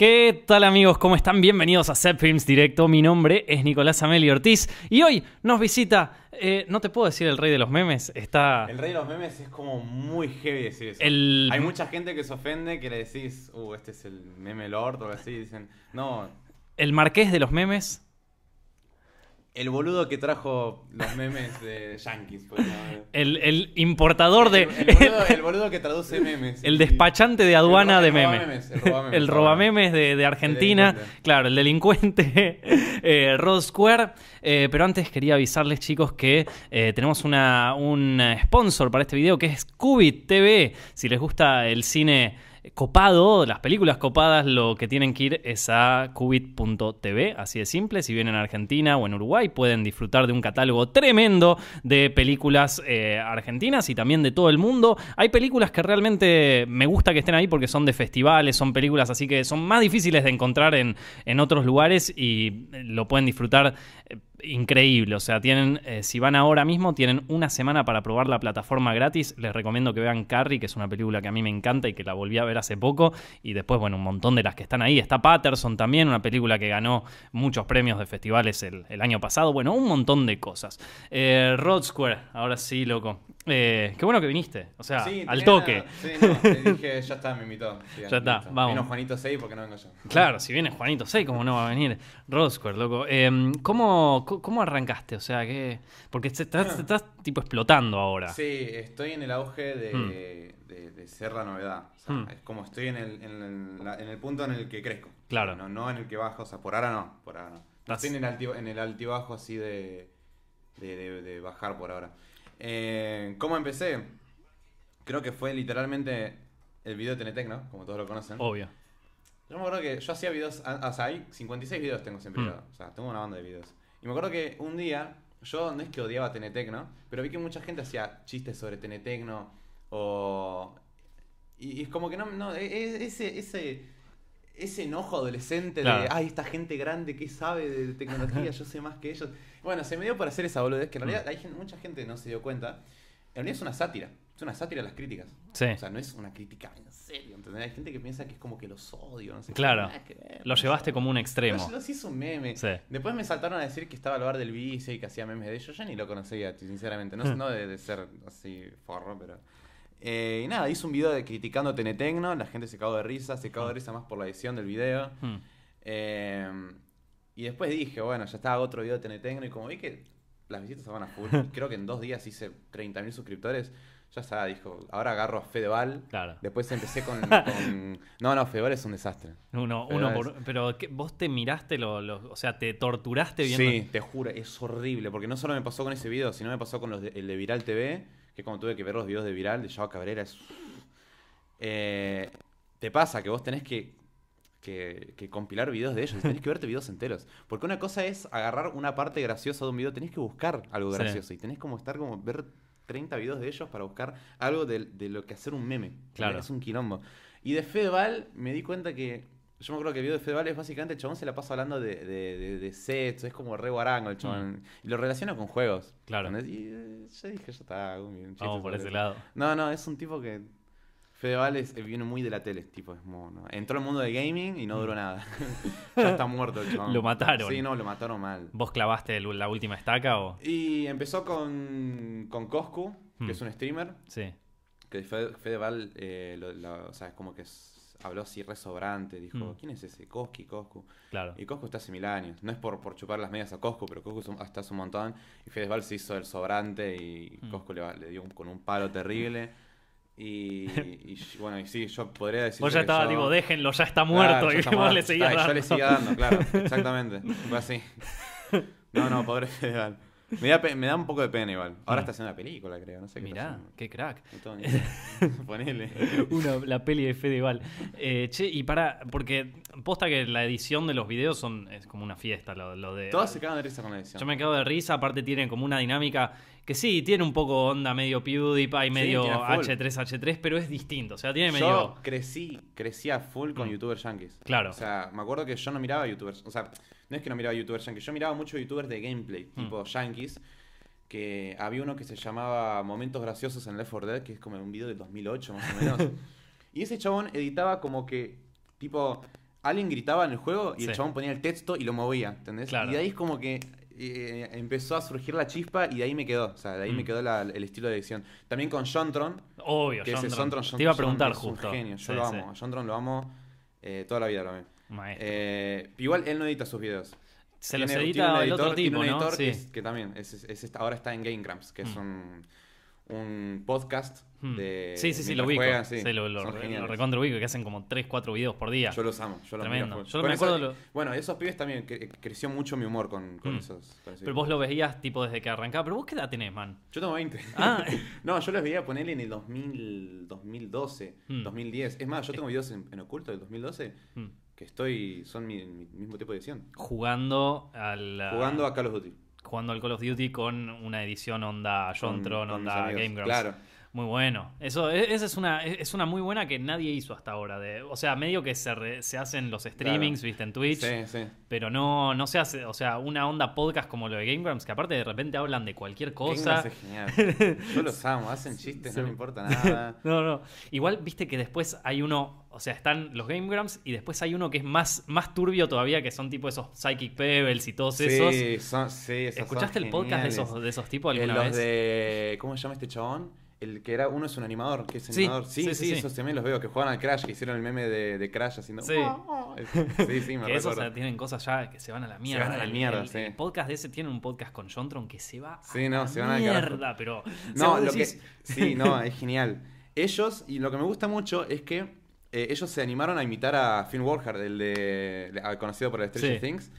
¿Qué tal amigos? ¿Cómo están? Bienvenidos a Set Films Directo. Mi nombre es Nicolás Ameli Ortiz y hoy nos visita, eh, no te puedo decir el rey de los memes, está El rey de los memes es como muy heavy decir eso. el... Hay mucha gente que se ofende que le decís, uh, este es el meme lord o algo así. Dicen, no, el marqués de los memes. El boludo que trajo los memes de Yankees. pues, no, El, el importador de... El, el boludo, el boludo que traduce memes. El despachante de aduana de memes. el robamemes, El robamemes de, de Argentina. Claro, el delincuente eh, Rod Square. Eh, pero antes quería avisarles, chicos, que eh, tenemos una, un sponsor para este video que es Cubit TV. Si les gusta el cine copado, las películas copadas, lo que tienen que ir es a cubit.tv, así de simple. Si vienen a Argentina o en Uruguay, pueden disfrutar de un catálogo tremendo de películas eh, argentinas y también de todo el mundo. Hay películas que realmente me gusta que estén ahí porque son de festivales, son películas así que son más difíciles de encontrar en, en otros lugares y lo pueden disfrutar eh, increíble. O sea, tienen, eh, si van ahora mismo, tienen una semana para probar la plataforma gratis. Les recomiendo que vean Carrie, que es una película que a mí me encanta y que la volví a ver hace poco. Y después, bueno, un montón de las que están ahí. Está Patterson también, una película que ganó muchos premios de festivales el, año pasado. Bueno, un montón de cosas. Eh, Rod Square, ahora sí, loco. Eh, qué bueno que viniste. O sea, Sí, al toque. Sí, no, te dije, ya está, me invitó. Sí, Ya está, listo. vamos. Vino Juanito 6 porque no vengo yo. Claro, si viene Juanito 6, ¿cómo no va a venir Square, loco? Eh, ¿cómo, ¿Cómo arrancaste? O sea, que Porque estás, te estás, tipo explotando ahora. Sí, estoy en el auge de, Hmm. de- de ser la novedad. O sea, Hmm. Es como estoy en el, en, el, la- en el punto en el que crezco. Claro. No, no en el que bajo. O sea, por ahora no. Por ahora no. Estoy en el, alti- en el altibajo así de, de, de- de bajar por ahora. Eh, ¿Cómo empecé? Creo que fue literalmente el video de Tenetec, Como todos lo conocen. Obvio. Yo me acuerdo que yo hacía videos, a- o sea, hay 56 videos tengo siempre, Mm. o sea, tengo una banda de videos. Y me acuerdo que un día, yo no es que odiaba Tenetecno, pero vi que mucha gente hacía chistes sobre Tenetecno o... Y, y es como que no, no, e- e- ese, ese, ese enojo adolescente Claro. de, ay, esta gente grande que sabe de tecnología, yo sé más que ellos. Bueno, se me dio por hacer esa boludez, que en realidad hay gente- mucha gente no se dio cuenta. En realidad es una sátira, es una sátira a las críticas. Sí. O sea, no es una crítica en serio, ¿entendés? Hay gente que piensa que es como que los odio, no sé qué. Claro. Que ver, Lo no llevaste sé. como un extremo. Los hizo un meme. Sí. Después me saltaron a decir que estaba al bar del vice y que hacía memes de ellos. Yo ni lo conocía, sinceramente. No, no de, de ser así forro, pero. Eh, y nada, hice un video de criticando Tenetecno. La gente se cagó de risa. Se cagó de risa más por la edición del video. Hmm. Eh, y después dije, bueno, ya estaba otro video de Tenetecno. Y como vi que las visitas se van a full, y creo que en dos días hice 30.000 suscriptores. Ya está, dijo, ahora agarro a Fedeval. Claro. Después empecé con, con- No, no, Fedeval es un desastre. Uno, Pero uno es- por. Pero ¿qué- vos te miraste, lo, lo- o sea, te torturaste viendo. Sí, te juro, es horrible. Porque no solo me pasó con ese video, sino me pasó con los de- el de Viral TV, que como tuve que ver los videos de Viral de Java Cabrera, es... Eh, te pasa que vos tenés que, que, que compilar videos de ellos, tenés que verte videos enteros. Porque una cosa es agarrar una parte graciosa de un video, tenés que buscar algo Sí. gracioso. Y tenés como estar como ver 30 videos de ellos para buscar algo de, de lo que hacer un meme. Claro. Es un quilombo. Y de Fedeval me di cuenta que. Yo me acuerdo que el video de Fedeval es básicamente el chabón se la pasa hablando de, de, de- de sets, es como re guarango el chabón. Y lo relaciona con juegos. Mm. Claro. ¿entendés? Y eh, yo dije, ya está, un, Vamos por ese eso. lado. No, no, es un tipo que. Fedeval es- eh, viene muy de la tele, tipo, es mono. Entró al mundo del gaming y no duró nada. ya está muerto el chabón. Mm. Lo mataron. Sí, no, lo mataron mal. ¿Vos clavaste el- la última estaca o.? Y empezó con, con Coscu, que Hmm. es un streamer. Sí. Que Fede- Fedeval, eh, lo- lo- o sea, es como que es- habló así re sobrante. Dijo, Mm. ¿quién es ese? Koski, Coscu. Claro. Y Coscu está hace mil años. No es por, por chupar las medias a Coscu, pero Coscu hasta hace un montón. Y Fedeval se hizo el sobrante y Mm. Coscu le, dio un- con un palo terrible. Y, y bueno, y sí, yo podría decir. Vos ya estabas, digo, déjenlo, ya está Claro, muerto. y vos le seguías Ah, y Yo dando. le seguía dando, claro, exactamente. Fue así. No, no, pobre Fedeval. Me da, me da un poco de pena igual. Ahora Mm. está haciendo una película, creo. No sé qué Mirá, qué crack. Idea. Ponele. Una, la peli de Fedeval. Eh, che, y para. Porque posta que la edición de los videos son es como una fiesta, lo, lo de. Todos se cagan de risa con la edición. Yo me quedo de risa, aparte tiene como una dinámica que sí, tiene un poco onda medio PewDiePie, medio tiene full. H3H3, pero es distinto. O sea, tiene medio. Yo crecí, crecí a full con Mm. youtubers yankees. Claro. O sea, me acuerdo que yo no miraba youtubers. O sea, no es que no miraba youtubers yankees. Yo miraba muchos youtubers de gameplay, Mm. tipo yankees. Que había uno que se llamaba Momentos Graciosos en Left 4 Dead, que es como un video del 2008 más o menos. y ese chabón editaba como que, tipo, alguien gritaba en el juego y Sí. el chabón ponía el texto y lo movía, ¿entendés? Claro. Y de ahí es como que eh, empezó a surgir la chispa y de ahí me quedó. O sea, de ahí Mm. me quedó la- el estilo de edición. También con Jontron, Obvio, que ese John Jontron, Tron. Te iba a preguntar es justo. un genio. Yo Sí, lo sí. amo. A Jontron lo amo eh, toda la vida, lo amé. Eh, igual él no edita sus videos. Se los Tiene- edita tiene un el otro editor- tiene tipo, un ¿no? editor Sí. que, es- que también es, es- es- ahora está en Game Grumps, que es Mm. un, un podcast Hmm. de. sí, sí, sí, lo ubico. juegan, sí, Sí, lo, lo, lo recontra ubico, que hacen como 3, 4 videos por día. Yo los amo, yo los Tremendo. miro. Yo me eso- acuerdo lo- Bueno, esos pibes también que- creció mucho mi humor con, con Mm. esos. con Pero vos lo veías tipo desde que arrancaba. Pero vos qué edad tenés, man. Yo tengo 20. Ah. no, yo los veía ponerle en el 2000, 2012, Mm. 2010. Es más, yo tengo videos en, en oculto del 2012 Mm. que estoy. son mi, mi mismo tipo de edición. Jugando al. Jugando a Call of Duty. Jugando al Call of Duty con una edición onda con mis onda. Game Grumps. Claro. Muy bueno. Eso, e- esa es una, es una muy buena que nadie hizo hasta ahora. De, o sea, medio que se, re- se hacen los streamings, viste, en Twitch. Sí, sí. Pero no, no se hace, o sea, una onda podcast como lo de Game Grumps, que aparte de repente hablan de cualquier cosa. Es genial. Yo los amo, hacen chistes, Sí. no me importa nada. No, no. Igual viste que después hay uno, o sea, están los Game Grumps y después hay uno que es más, más turbio todavía, que son tipo esos Psychic Pebbles y todos esos. Sí, son, sí, esos son ¿Escuchaste el podcast de esos, de esos tipos Eh, alguna los vez? de. ¿Cómo se llama este chabón? El que era. Uno es un animador. que es animador? Sí, sí, sí, sí, sí. esos también los veo que juegan al Crash, que hicieron el meme de, de Crash haciendo. Sí. Sí, sí, me que esos recuerdo. tienen cosas ya que se van a la mierda. van a la El- mierda, el, sí. el podcast de ese tiene un podcast con Jontron que se va Sí, a no, la se van mierda, pero... o No, lo decís- que. Sí, no, es genial. Ellos, y lo que me gusta mucho es que eh, ellos se animaron a imitar a Finn Wolfhard, el de. de- conocido por Stranger Sí. Things.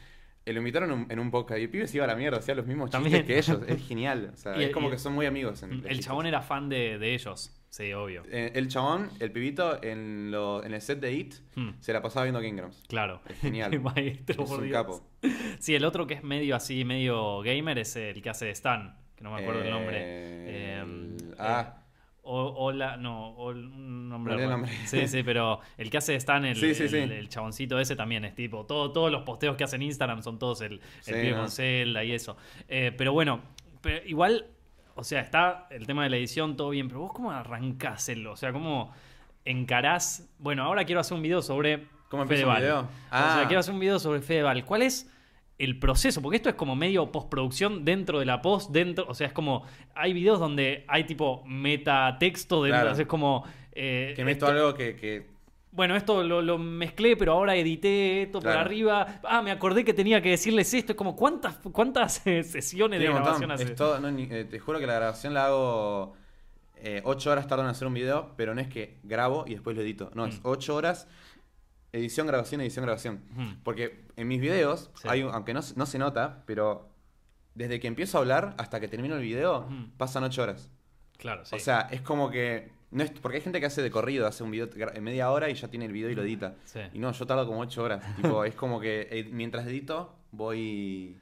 Eh, lo invitaron en un, podcast y el pibe se iba a la mierda, hacía los mismos chistes También. que ellos. Es genial. O sea, Y- es como y- que son muy amigos. En, El chabón era fan de, de ellos, sí, obvio. Eh, el chabón, el pibito, en, lo- en el set de It, Hmm, se la pasaba viendo Game Grumps. claro. Es genial. Maestro, es por un Dios. capo. Sí, el otro que es medio así, medio gamer, es el que hace Stan, que no me acuerdo el nombre. Eh, Eh, ah. O- hola, no, ol- un nombre. El nombre. Sí, sí, pero el que hace Stan, el, Sí, sí, el- sí. el chaboncito ese también es tipo. Todo, todos los posteos que hacen en Instagram son todos el, el pibe no. con Zelda y eso. Eh, pero bueno, pero igual, o sea, está el tema de la edición, todo bien, pero vos, ¿cómo arrancás el? O sea, ¿cómo encarás? Bueno, ahora quiero hacer un video sobre. ¿Cómo un Fedeval. video? O Ah. sea, quiero hacer un video sobre Fedeval. ¿Cuál es el proceso? Porque esto es como medio postproducción dentro de la post, dentro, o sea, es como hay videos donde hay tipo metatexto dentro, Claro. es como eh, Que meto esto- algo que, que- bueno, esto lo, lo mezclé, pero ahora edité esto por arriba. Ah, me acordé que tenía que decirles esto. Es como cuántas cuántas eh, sesiones de tiene grabación hace. Es todo- no, eh, te juro que la grabación la hago. 8 horas tardan en hacer un video, pero no es que grabo y después lo edito. No, es Mm. 8 horas. Edición, grabación, edición, grabación. Porque en mis videos, Sí. hay un- aunque no, se- no se nota, pero desde que empiezo a hablar hasta que termino el video, pasan 8 horas. Claro, sí. O sea, es como que. No es, porque hay gente que hace de corrido, hace un video en media hora y ya tiene el video y lo edita. Sí. Y no, yo tardo como 8 horas. tipo, es como que eh, mientras edito, voy.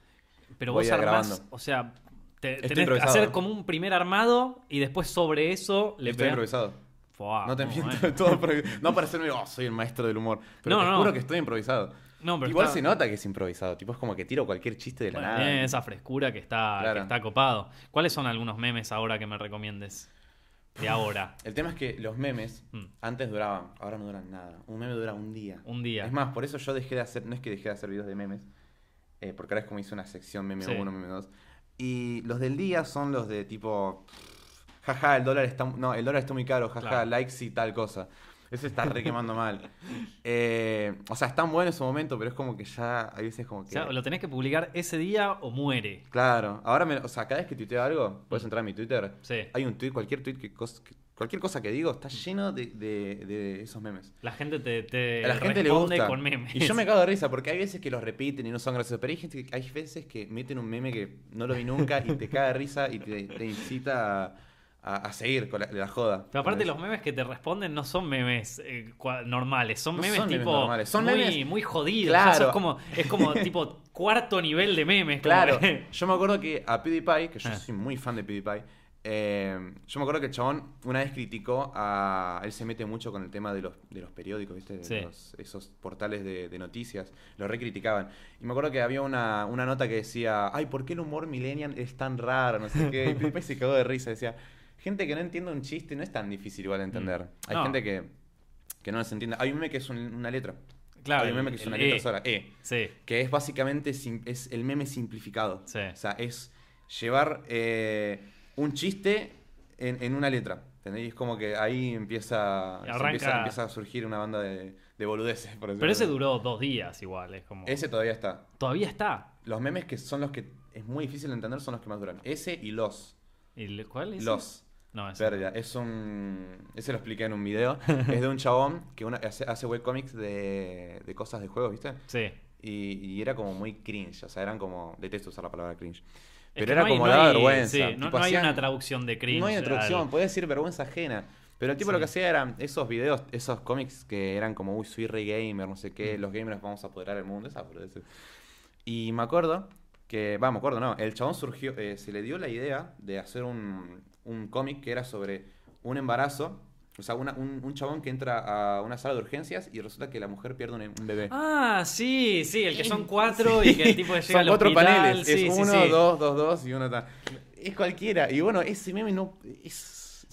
Pero voy vos armás, grabando. o sea, te, tenés que hacer como un primer armado y después sobre eso le estoy improvisado. Fua, no te miento, bueno. todo No para hacerme, oh, soy el maestro del humor. Pero No, te no. juro que estoy improvisado. No, pero Igual está- se nota que es improvisado. Tipo, es como que tiro cualquier chiste de la Bueno, nada. tiene esa frescura que está, Claro. que está copado. ¿Cuáles son algunos memes ahora que me recomiendes? De ahora. El tema es que los memes Mm. antes duraban, ahora no duran nada. Un meme dura un día. Un día. Es más, por eso yo dejé de hacer, no es que dejé de hacer videos de memes, eh, porque ahora es como hice una sección meme Sí. 1, meme 2. Y los del día son los de tipo, jaja, el dólar está, no, el dólar está muy caro, jaja, Claro. likes y tal cosa. Eso está re quemando mal. Eh, o sea, es tan bueno en su momento, pero es como que ya, hay veces como O que... sea, lo tenés que publicar ese día o muere. Claro, ahora, me, o sea, cada vez que tuiteo algo, puedes entrar a mi Twitter, Sí. hay un tweet, cualquier tweet que, cos- que- cualquier cosa que digo está lleno de, de- de esos memes. La gente te, te A la gente le gusta. con memes. Y yo me cago de risa porque hay veces que los repiten y no son graciosos. Pero hay, gente que- hay veces que meten un meme que no lo vi nunca y te caga de risa y te, te incita a, a- a seguir con la, la joda. Pero aparte los memes que te responden no son memes eh, normales, son No memes son memes tipo normales, son muy, memes- muy jodidos. Claro. O sea, sos como, es como tipo cuarto nivel de memes. Claro, que- yo me acuerdo que a PewDiePie, que yo Ah. soy muy fan de PewDiePie, eh, yo me acuerdo que el chabón una vez criticó a. Él se mete mucho con el tema de los, de los periódicos, ¿viste? De Sí. los- esos portales de, de noticias. Lo recriticaban. Y me acuerdo que había una, una nota que decía: Ay, ¿por qué el humor millennial es tan raro? No sé qué. Y PewDiePie se cagó de risa. Decía: Gente que no entiende un chiste no es tan difícil igual de entender. Hay No. gente que, que no los entiende. Hay un meme que es un- una letra. Claro, Hay un meme que es una letra E. sola, E. Sí. Que es básicamente sim- es el meme simplificado. Sí. O sea, es llevar eh, un chiste en, en una letra. ¿entendés? Y es como que ahí empieza, Arranca- empieza, empieza a surgir una banda de, de boludeces. Por Pero ese duró dos días igual, es como... Ese todavía está. Todavía está. Los memes que son los que es muy difícil de entender son los que más duran. Ese y los. ¿Y ¿Cuál es? Los. No, ese. Pérdida. Es un. Ese lo expliqué en un video. es de un chabón que una, hace, hace webcomics de, de cosas de juegos, ¿viste? Sí. Y, y era como muy cringe. O sea, eran como. Detesto usar la palabra cringe. Es Pero que era no hay- como no vergüenza. sí, no, Tipo, no hay hacían- una traducción de cringe. No hay una traducción, al- puede decir vergüenza ajena. Pero el tipo Sí. lo que hacía eran esos videos, esos cómics que eran como, uy, soy re gamer, no sé qué, Mm. los gamers vamos a apoderar el mundo, esa. Y me acuerdo que, va, me acuerdo, no, el chabón surgió, eh, se le dio la idea de hacer un, un cómic que era sobre un embarazo, o sea, una- un, un chabón que entra a una sala de urgencias y resulta que la mujer pierde un, un bebé. Ah, sí, sí, el que son cuatro Sí. y que el tipo llega Son al cuatro hospital. paneles, sí, es sí, uno, sí. dos, dos, dos y uno está. Es cualquiera. Y bueno, ese meme no. Es,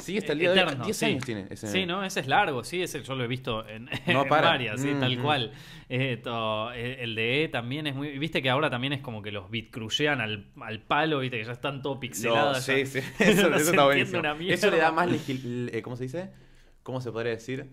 sigue hasta el día de Eterno, hoy. 10 sí. años tiene ese Sí. ¿no? Ese es largo, sí, ese yo lo he visto en, No varias, sí, tal Mhm. cual. Eh, to- el de E también es muy... Viste que ahora también es como que los bitcrucean al, al palo, viste que ya están todo No, pixelados. sí, sí. Eso, no eso está buenísimo. Eso le da más. legil- eh, ¿Cómo se dice? ¿Cómo se podría decir?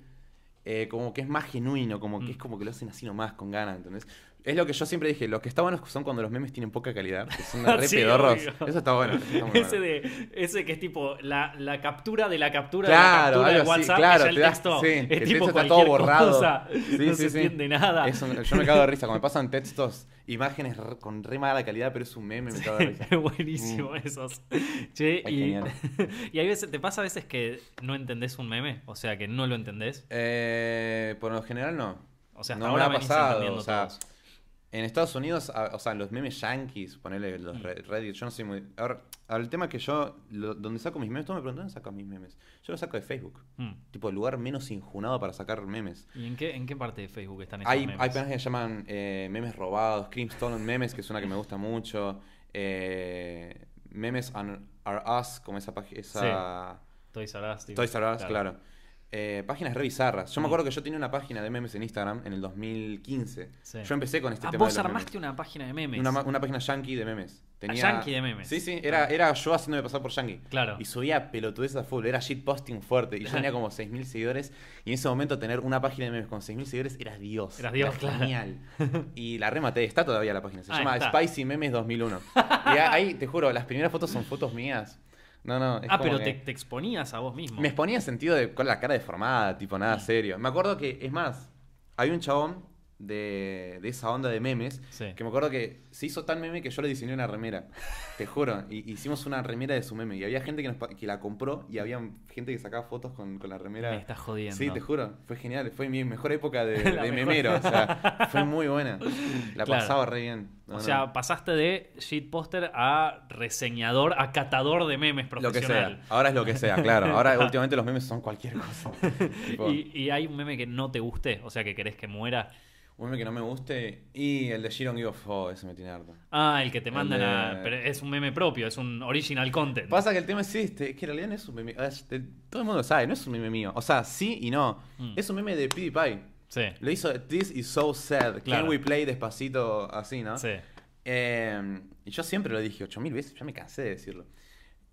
Eh, como que es más genuino, como que Mm. es como que lo hacen así nomás, con ganas, ¿entendés? Es lo que yo siempre dije, lo que está bueno son cuando los memes tienen poca calidad, que son re Sí, pedorros. Eso está bueno. está Ese, bueno. de, ese que es tipo la, la captura de la captura Claro, de la captura de algo así, WhatsApp claro, y ya el te das- texto sí, es que el tipo texto está todo borrado. cosa, Sí, no sí, se sí. entiende nada. Un- yo me cago de risa. Cuando me pasan textos, imágenes con re mala calidad, pero es un meme, me cago de risa. Buenísimo esos. Che, Es y, y hay veces, ¿te pasa a veces que no entendés un meme? O sea, que no lo entendés. Eh, por lo general no. O sea, hasta no me ahora ha venís pasado. O sea. En Estados Unidos, a- o sea, los memes yankees, ponerle los Mm. re- Reddit, yo no soy muy. Ahora, el tema es que yo, lo- donde saco mis memes, todos me preguntan, ¿dónde sacas mis memes? Yo los saco de Facebook. Mm. Tipo, el lugar menos injunado para sacar memes. ¿Y en qué, en qué parte de Facebook están esos Hay, memes? hay páginas que llaman eh, memes robados, Cream Stolen Memes, que es una que me gusta mucho. eh, memes are, Us, como esa página. Esa... Toys R Us. Toys R Us, claro. Eh, páginas re bizarras. Yo me Mm. acuerdo que yo tenía una página de memes en Instagram en el 2015. Sí. Yo empecé con este Ah, tema vos de los armaste memes. una página de memes. Una, una página yankee de memes. yankee de memes. Sí, sí, era, era yo haciéndome pasar por yankee. Claro. Y subía pelotudeces a full, era shitposting fuerte. Y yo tenía como 6.000 seguidores. Y en ese momento tener una página de memes con 6.000 seguidores era Dios. Eras Dios, Era claro. Genial. Y la rematé, está todavía la página. Se Ah, llama está. Spicy Memes 2001. y ahí, te juro, las primeras fotos son fotos mías. No, no. es ah, como pero que- te, te exponías a vos mismo. me exponía en sentido de con la cara deformada, tipo nada serio. Me acuerdo que, es más, hay un chabón de, de esa onda de memes Sí. que me acuerdo que se hizo tan meme que yo le diseñé una remera. Te juro. Y hicimos una remera de su meme. Y había gente que, nos que la compró y había gente que sacaba fotos con, con la remera. Me estás jodiendo. Sí, te juro. Fue genial. Fue mi mejor época de, de memero. O sea, fue muy buena. La Claro. pasaba re bien. No, o no. sea, pasaste de shitposter a reseñador, a catador de memes lo que profesional. sea. Ahora es lo que sea, claro. Ahora últimamente los memes son cualquier cosa. Tipo, Y, y hay un meme que no te guste, o sea, que querés que muera. Un meme que no me guste. Y el de She Don't Give a Fuck, ese me tiene harto. Ah, el que te mandan de- a. Pero es un meme propio, es un original content. Pasa que el tema es este, es que en realidad no es un meme. todo el mundo lo sabe, no es un meme mío. O sea, sí y no. Mm. Es un meme de PewDiePie. Sí, Lo hizo This is so sad. Claro. Can we play despacito así, no? sí. Eh, y yo siempre lo dije 8000 veces, ya me cansé de decirlo.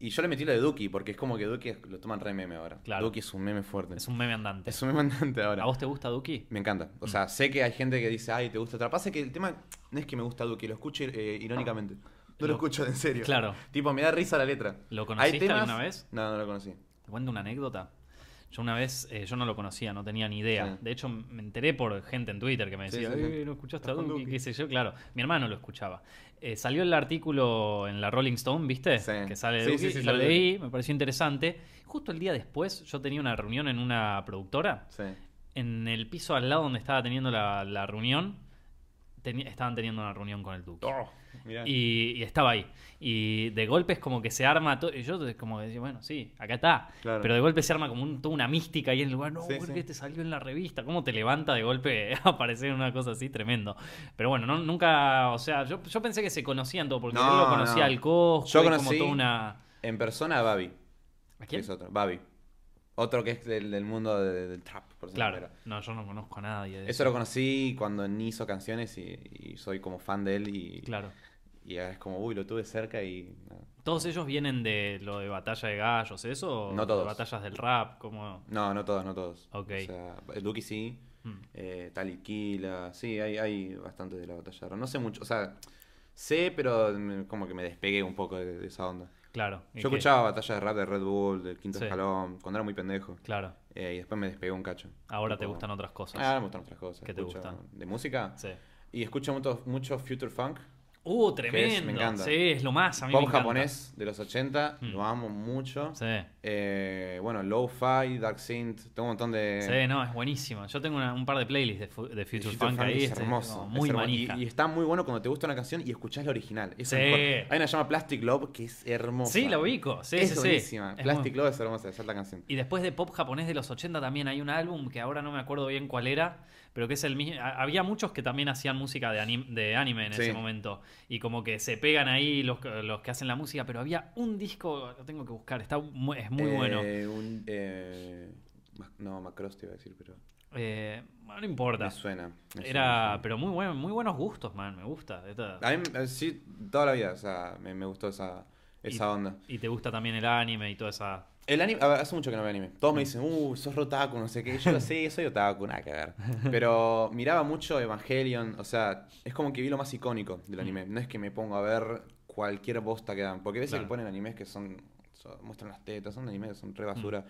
Y yo le metí lo de Duki, porque es como que Duki es- lo toman re meme ahora. Claro. Duki es un meme fuerte. Es un meme andante. Es un meme andante ahora. ¿A vos te gusta Duki? Me encanta. O sea, sé que hay gente que dice, ay, te gusta otra. Pasa que el tema no es que me gusta Duki, lo escucho eh, irónicamente. No lo, Lo- escucho en serio. Claro. Tipo, me da risa la letra. ¿Lo ¿Hay conociste temas? alguna vez? No, no lo conocí. Te cuento una anécdota. Yo una vez, eh, yo no lo conocía, no tenía ni idea. Sí. De hecho, me enteré por gente en Twitter que me decía, sí, sí. "Eh, ¿no escuchaste a Duki? Duki". ¿Qué sé yo? Claro, mi hermano lo escuchaba. Eh, salió el artículo en la Rolling Stone, ¿viste? Sí. Que sale de Sí, Duki, sí, sí, y lo leí, me pareció interesante. Justo el día después, yo tenía una reunión en una productora. Sí. En el piso al lado donde estaba teniendo la, la reunión, estaban teniendo una reunión con el Duki. Oh. Y, y estaba ahí. Y de golpe es como que se arma todo. Y yo como que decía, bueno, sí, acá está. Claro. Pero de golpe se arma como un- toda una mística ahí en el lugar. No, Sí, ¿por sí. te salió en la revista? ¿Cómo te levanta de golpe a aparecer una cosa así? Tremendo. Pero bueno, no, nunca. O sea, yo, yo pensé que se conocían todo porque No, él lo conocía no. al Cosco. Yo y como conocí- toda una. En persona a Babi. ¿A quién? Es otro. Babi. Otro que es del, del mundo de- del trap, por Claro. manera. No, yo no conozco a nadie de Eso lo conocí cuando ni hizo canciones y, y soy como fan de él y, Claro. Y es como, uy, lo tuve cerca y... ¿Todos ellos vienen de lo de batalla de gallos, eso? ¿O No todos. de batallas del rap? como No, no todos, no todos. Ok. O sea, Duki sí, Mm. eh, Taliquila, sí, hay, hay bastante de la batalla. de rap. No sé mucho, o sea, sé, pero como que me despegué un poco de, de esa onda. Claro. ¿y Yo qué? escuchaba batalla de rap de Red Bull, del Quinto Sí. Escalón, cuando era muy pendejo. Claro. eh, y después me despegué un cacho. Ahora te gustan otras cosas. Ah, me gustan otras cosas. ¿Qué te gustan? ¿De música? Sí. Y escucho mucho, mucho Future Funk. Uh, Que es- tremendo. me encanta. Sí, es lo más. A mí me Pop encanta. japonés de los 80, Mm. lo amo mucho. Sí. Eh, bueno, Lo-Fi, Dark Synth, tengo un montón de... Sí, no, es buenísimo. Yo tengo una- un par de playlists de, fu- de Future, Future Funk, Funk ahí. es este, hermoso. como es muy hermoso. Y, y está muy bueno cuando te gusta una canción y escuchás la original. Sí. es mejor. Hay una que llama Plastic Love que es hermosa. Sí, la ubico. Sí, es sí, sí. buenísima. Es Plastic muy- Love es hermosa, esa es la canción. Y después de pop japonés de los 80 también hay un álbum que ahora no me acuerdo bien cuál era, pero que es el mismo. ha- Había muchos que también hacían música de anime, de anime en Sí. ese momento. Y como que se pegan ahí los, que- los que hacen la música, pero había un disco, lo tengo que buscar, está mu- es muy Eh, bueno. un, eh, Mac- no, Macross te iba a decir, pero Eh, no importa. me suena. me suena, me Era, suena. pero muy bueno, muy buenos gustos, man, me gusta. Esta- A mí, eh, sí, toda la vida, o sea, me, me gustó esa, esa onda. Y te gusta también el anime y toda esa. El anime, a ver, hace mucho que no veo anime. Todos me dicen, uh, sos otaku, no sé qué. Yo sí, soy otaku, nada que ver. Pero miraba mucho Evangelion, o sea, es como que vi lo más icónico del anime. No es que me pongo a ver cualquier bosta que dan. Porque a veces Claro. que ponen animes que son, muestran las tetas, son animes que son re basura,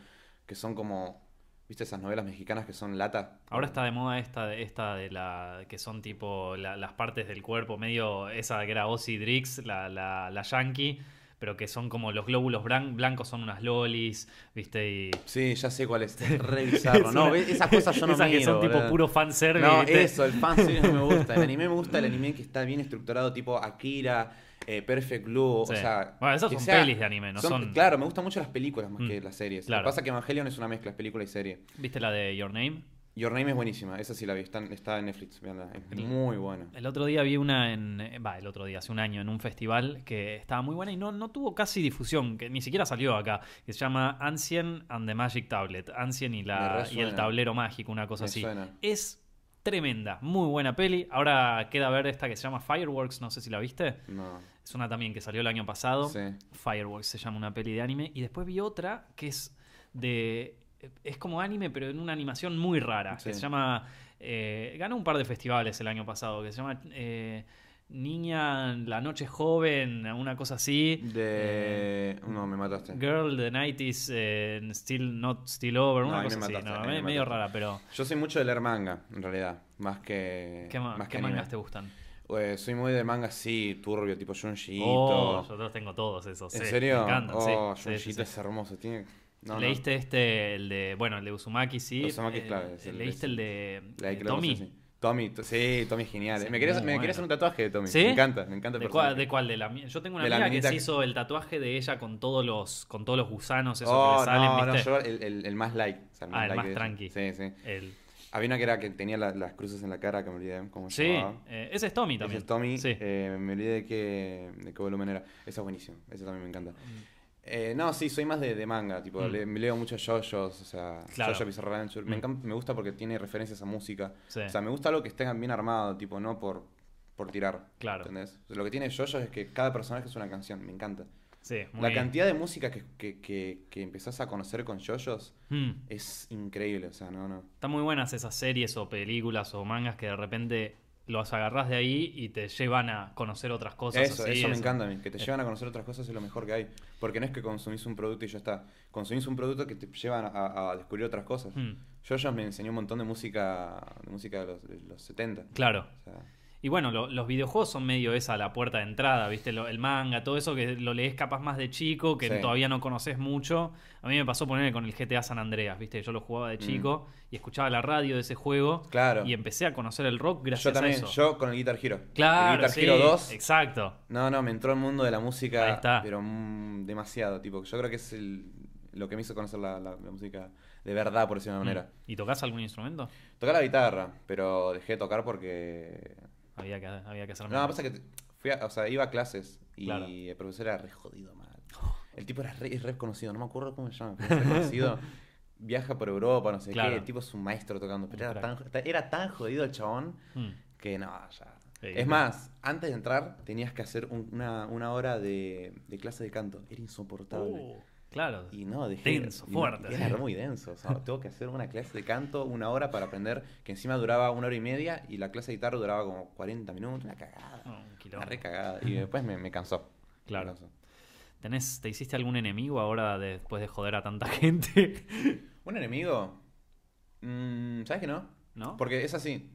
que son como, ¿viste esas novelas mexicanas que son lata? Ahora está de moda esta, esta de la que son tipo la- las partes del cuerpo, medio esa que era Ozzy Drix, la, la, la yankee, pero que son como los glóbulos blan- blancos son unas lolis, ¿viste? Y Sí, ya sé cuál es. Es re bizarro. Es no, esas cosas yo no esas que miro, son tipo puro fanservice. No, ¿viste? eso, el fanservice no me gusta. El anime me gusta el anime que está bien estructurado, tipo Akira, eh, Perfect Blue. Sí. O sea, Bueno, esas son sea- pelis de anime, no son- Claro, me gustan mucho las películas más Mm, que las series. claro. Lo que pasa es que Evangelion es una mezcla, es película y serie. ¿Viste la de Your Name? Your Name es buenísima, esa sí la vi, está, está en Netflix, veanla, es El- muy buena. El otro día vi una en. Va, el otro día, hace un año, en un festival que estaba muy buena y no, no tuvo casi difusión, que ni siquiera salió acá, que se llama Ancient and the Magic Tablet. Ancient y, la, y el tablero mágico, una cosa Me así. suena. Es tremenda, muy buena peli. Ahora queda ver esta que se llama Fireworks, no sé si la viste. No, Es una también que salió el año pasado. sí. Fireworks se llama una peli de anime. Y después vi otra que es de. Es como anime, pero en una animación muy rara. Que se llama. eh, ganó un par de festivales el año pasado. Que se llama eh, Niña La Noche Joven, una cosa así. De... No, me mataste. Girl, The Night is eh, Still Not Still Over, No, una me cosa así. mataste, No, ahí me- me medio mataste. rara, pero. Yo soy mucho de leer manga, en realidad, más que ¿Qué, más qué que anime. mangas te gustan? Eh, soy muy de manga, sí, turbio, tipo Junji Ito. Oh, yo los tengo todos esos. ¿En sí, serio? Me encantan, oh, Sí, es hermoso. Tiene... no, no. ¿Leíste este, el de, bueno, el de Uzumaki, sí? Uzumaki es Eh, clave, es el- ¿Leíste el de La eh, lo Tommy? Tommy, sí, Tommy es genial. Sí, me quería, bueno. hacer un tatuaje de Tommy. ¿Sí? Me encanta, me encanta el ¿De cuál. ¿De cuál? De la Yo tengo una De amiga que se hizo el tatuaje de ella con todos los, con todos los gusanos, esos Oh, que le salen, no, no, yo el, el- el más light. o sea, Ah, el más tranqui. Sí, sí. El- Había una que era que tenía la- las cruces en la cara, que me olvidé cómo se Sí, eh, ese es Tommy Ese también. es Tommy. Sí. eh, me olvidé de qué, de qué volumen era. Esa es buenísimo. Ese también me encanta. Eh, no, sí, soy más de, de manga. Tipo, Mm. le- leo mucho JoJo's, o sea, Claro. Bizarre. Me, Mm. encanta- me gusta porque tiene referencias a música. Sí. O sea, me gusta algo que esté bien armado, tipo, no por, por tirar. Claro. ¿Entendés? Lo que tiene JoJo es que cada personaje es una canción. Me encanta. Sí, muy La cantidad de música que, que, que, que empezás a conocer con JoJo's Mm. es increíble. O sea, no, no. Están muy buenas esas series o películas o mangas que de repente los agarrás de ahí y te llevan a conocer otras cosas. Eso, así, eso me encanta a mí. Que te llevan a conocer otras cosas es lo mejor que hay. Porque no es que consumís un producto y ya está. Consumís un producto que te llevan a, a descubrir otras cosas. Mm. Yo ya me enseñó un montón de música de música de los, de los 70. Claro. O sea, Y bueno, lo- los videojuegos son medio esa la puerta de entrada, ¿viste? Lo- el manga, todo eso que lo lees capaz más de chico, que Sí. todavía no conoces mucho. A mí me pasó poner con el GTA San Andreas, ¿viste? Yo lo jugaba de Mm. chico y escuchaba la radio de ese juego. Claro. Y empecé a conocer el rock gracias yo también, a eso. yo con el Guitar Hero. claro, el Guitar sí, Hero 2. Exacto. No, no, me entró el mundo de la Ahí música, está. pero mm, demasiado. Tipo, yo creo que es el, lo que me hizo conocer la, la- la música de verdad, por decirlo de una manera. Mm. ¿Y tocas algún instrumento? Tocar la guitarra, pero dejé de tocar porque. Había que, había que hacer No, pasa que fui a- o sea, iba a clases y Claro. el profesor era re jodido mal. El tipo era re, re conocido, no me acuerdo cómo se llama, pero conocido. viaja por Europa, no sé Claro. qué, el tipo es un maestro tocando, pero era tan, era tan jodido el chabón Mm. que no, ya. Sí, es claro. más, antes de entrar tenías que hacer un- una, una hora de, de clase de canto, era insoportable. Uh, claro. Y no, dejé. Denso, y fuerte. Era muy denso. O sea, tengo que hacer una clase de canto una hora para aprender, que encima duraba una hora y media y la clase de guitarra duraba como 40 minutos. Una cagada. Oh, un Una re cagada. Y después me, me cansó. Claro. Me. ¿Tenés, ¿Te hiciste algún enemigo ahora de- después de joder a tanta gente? ¿Un enemigo? Mm, ¿Sabes que no? ¿No? Porque es así.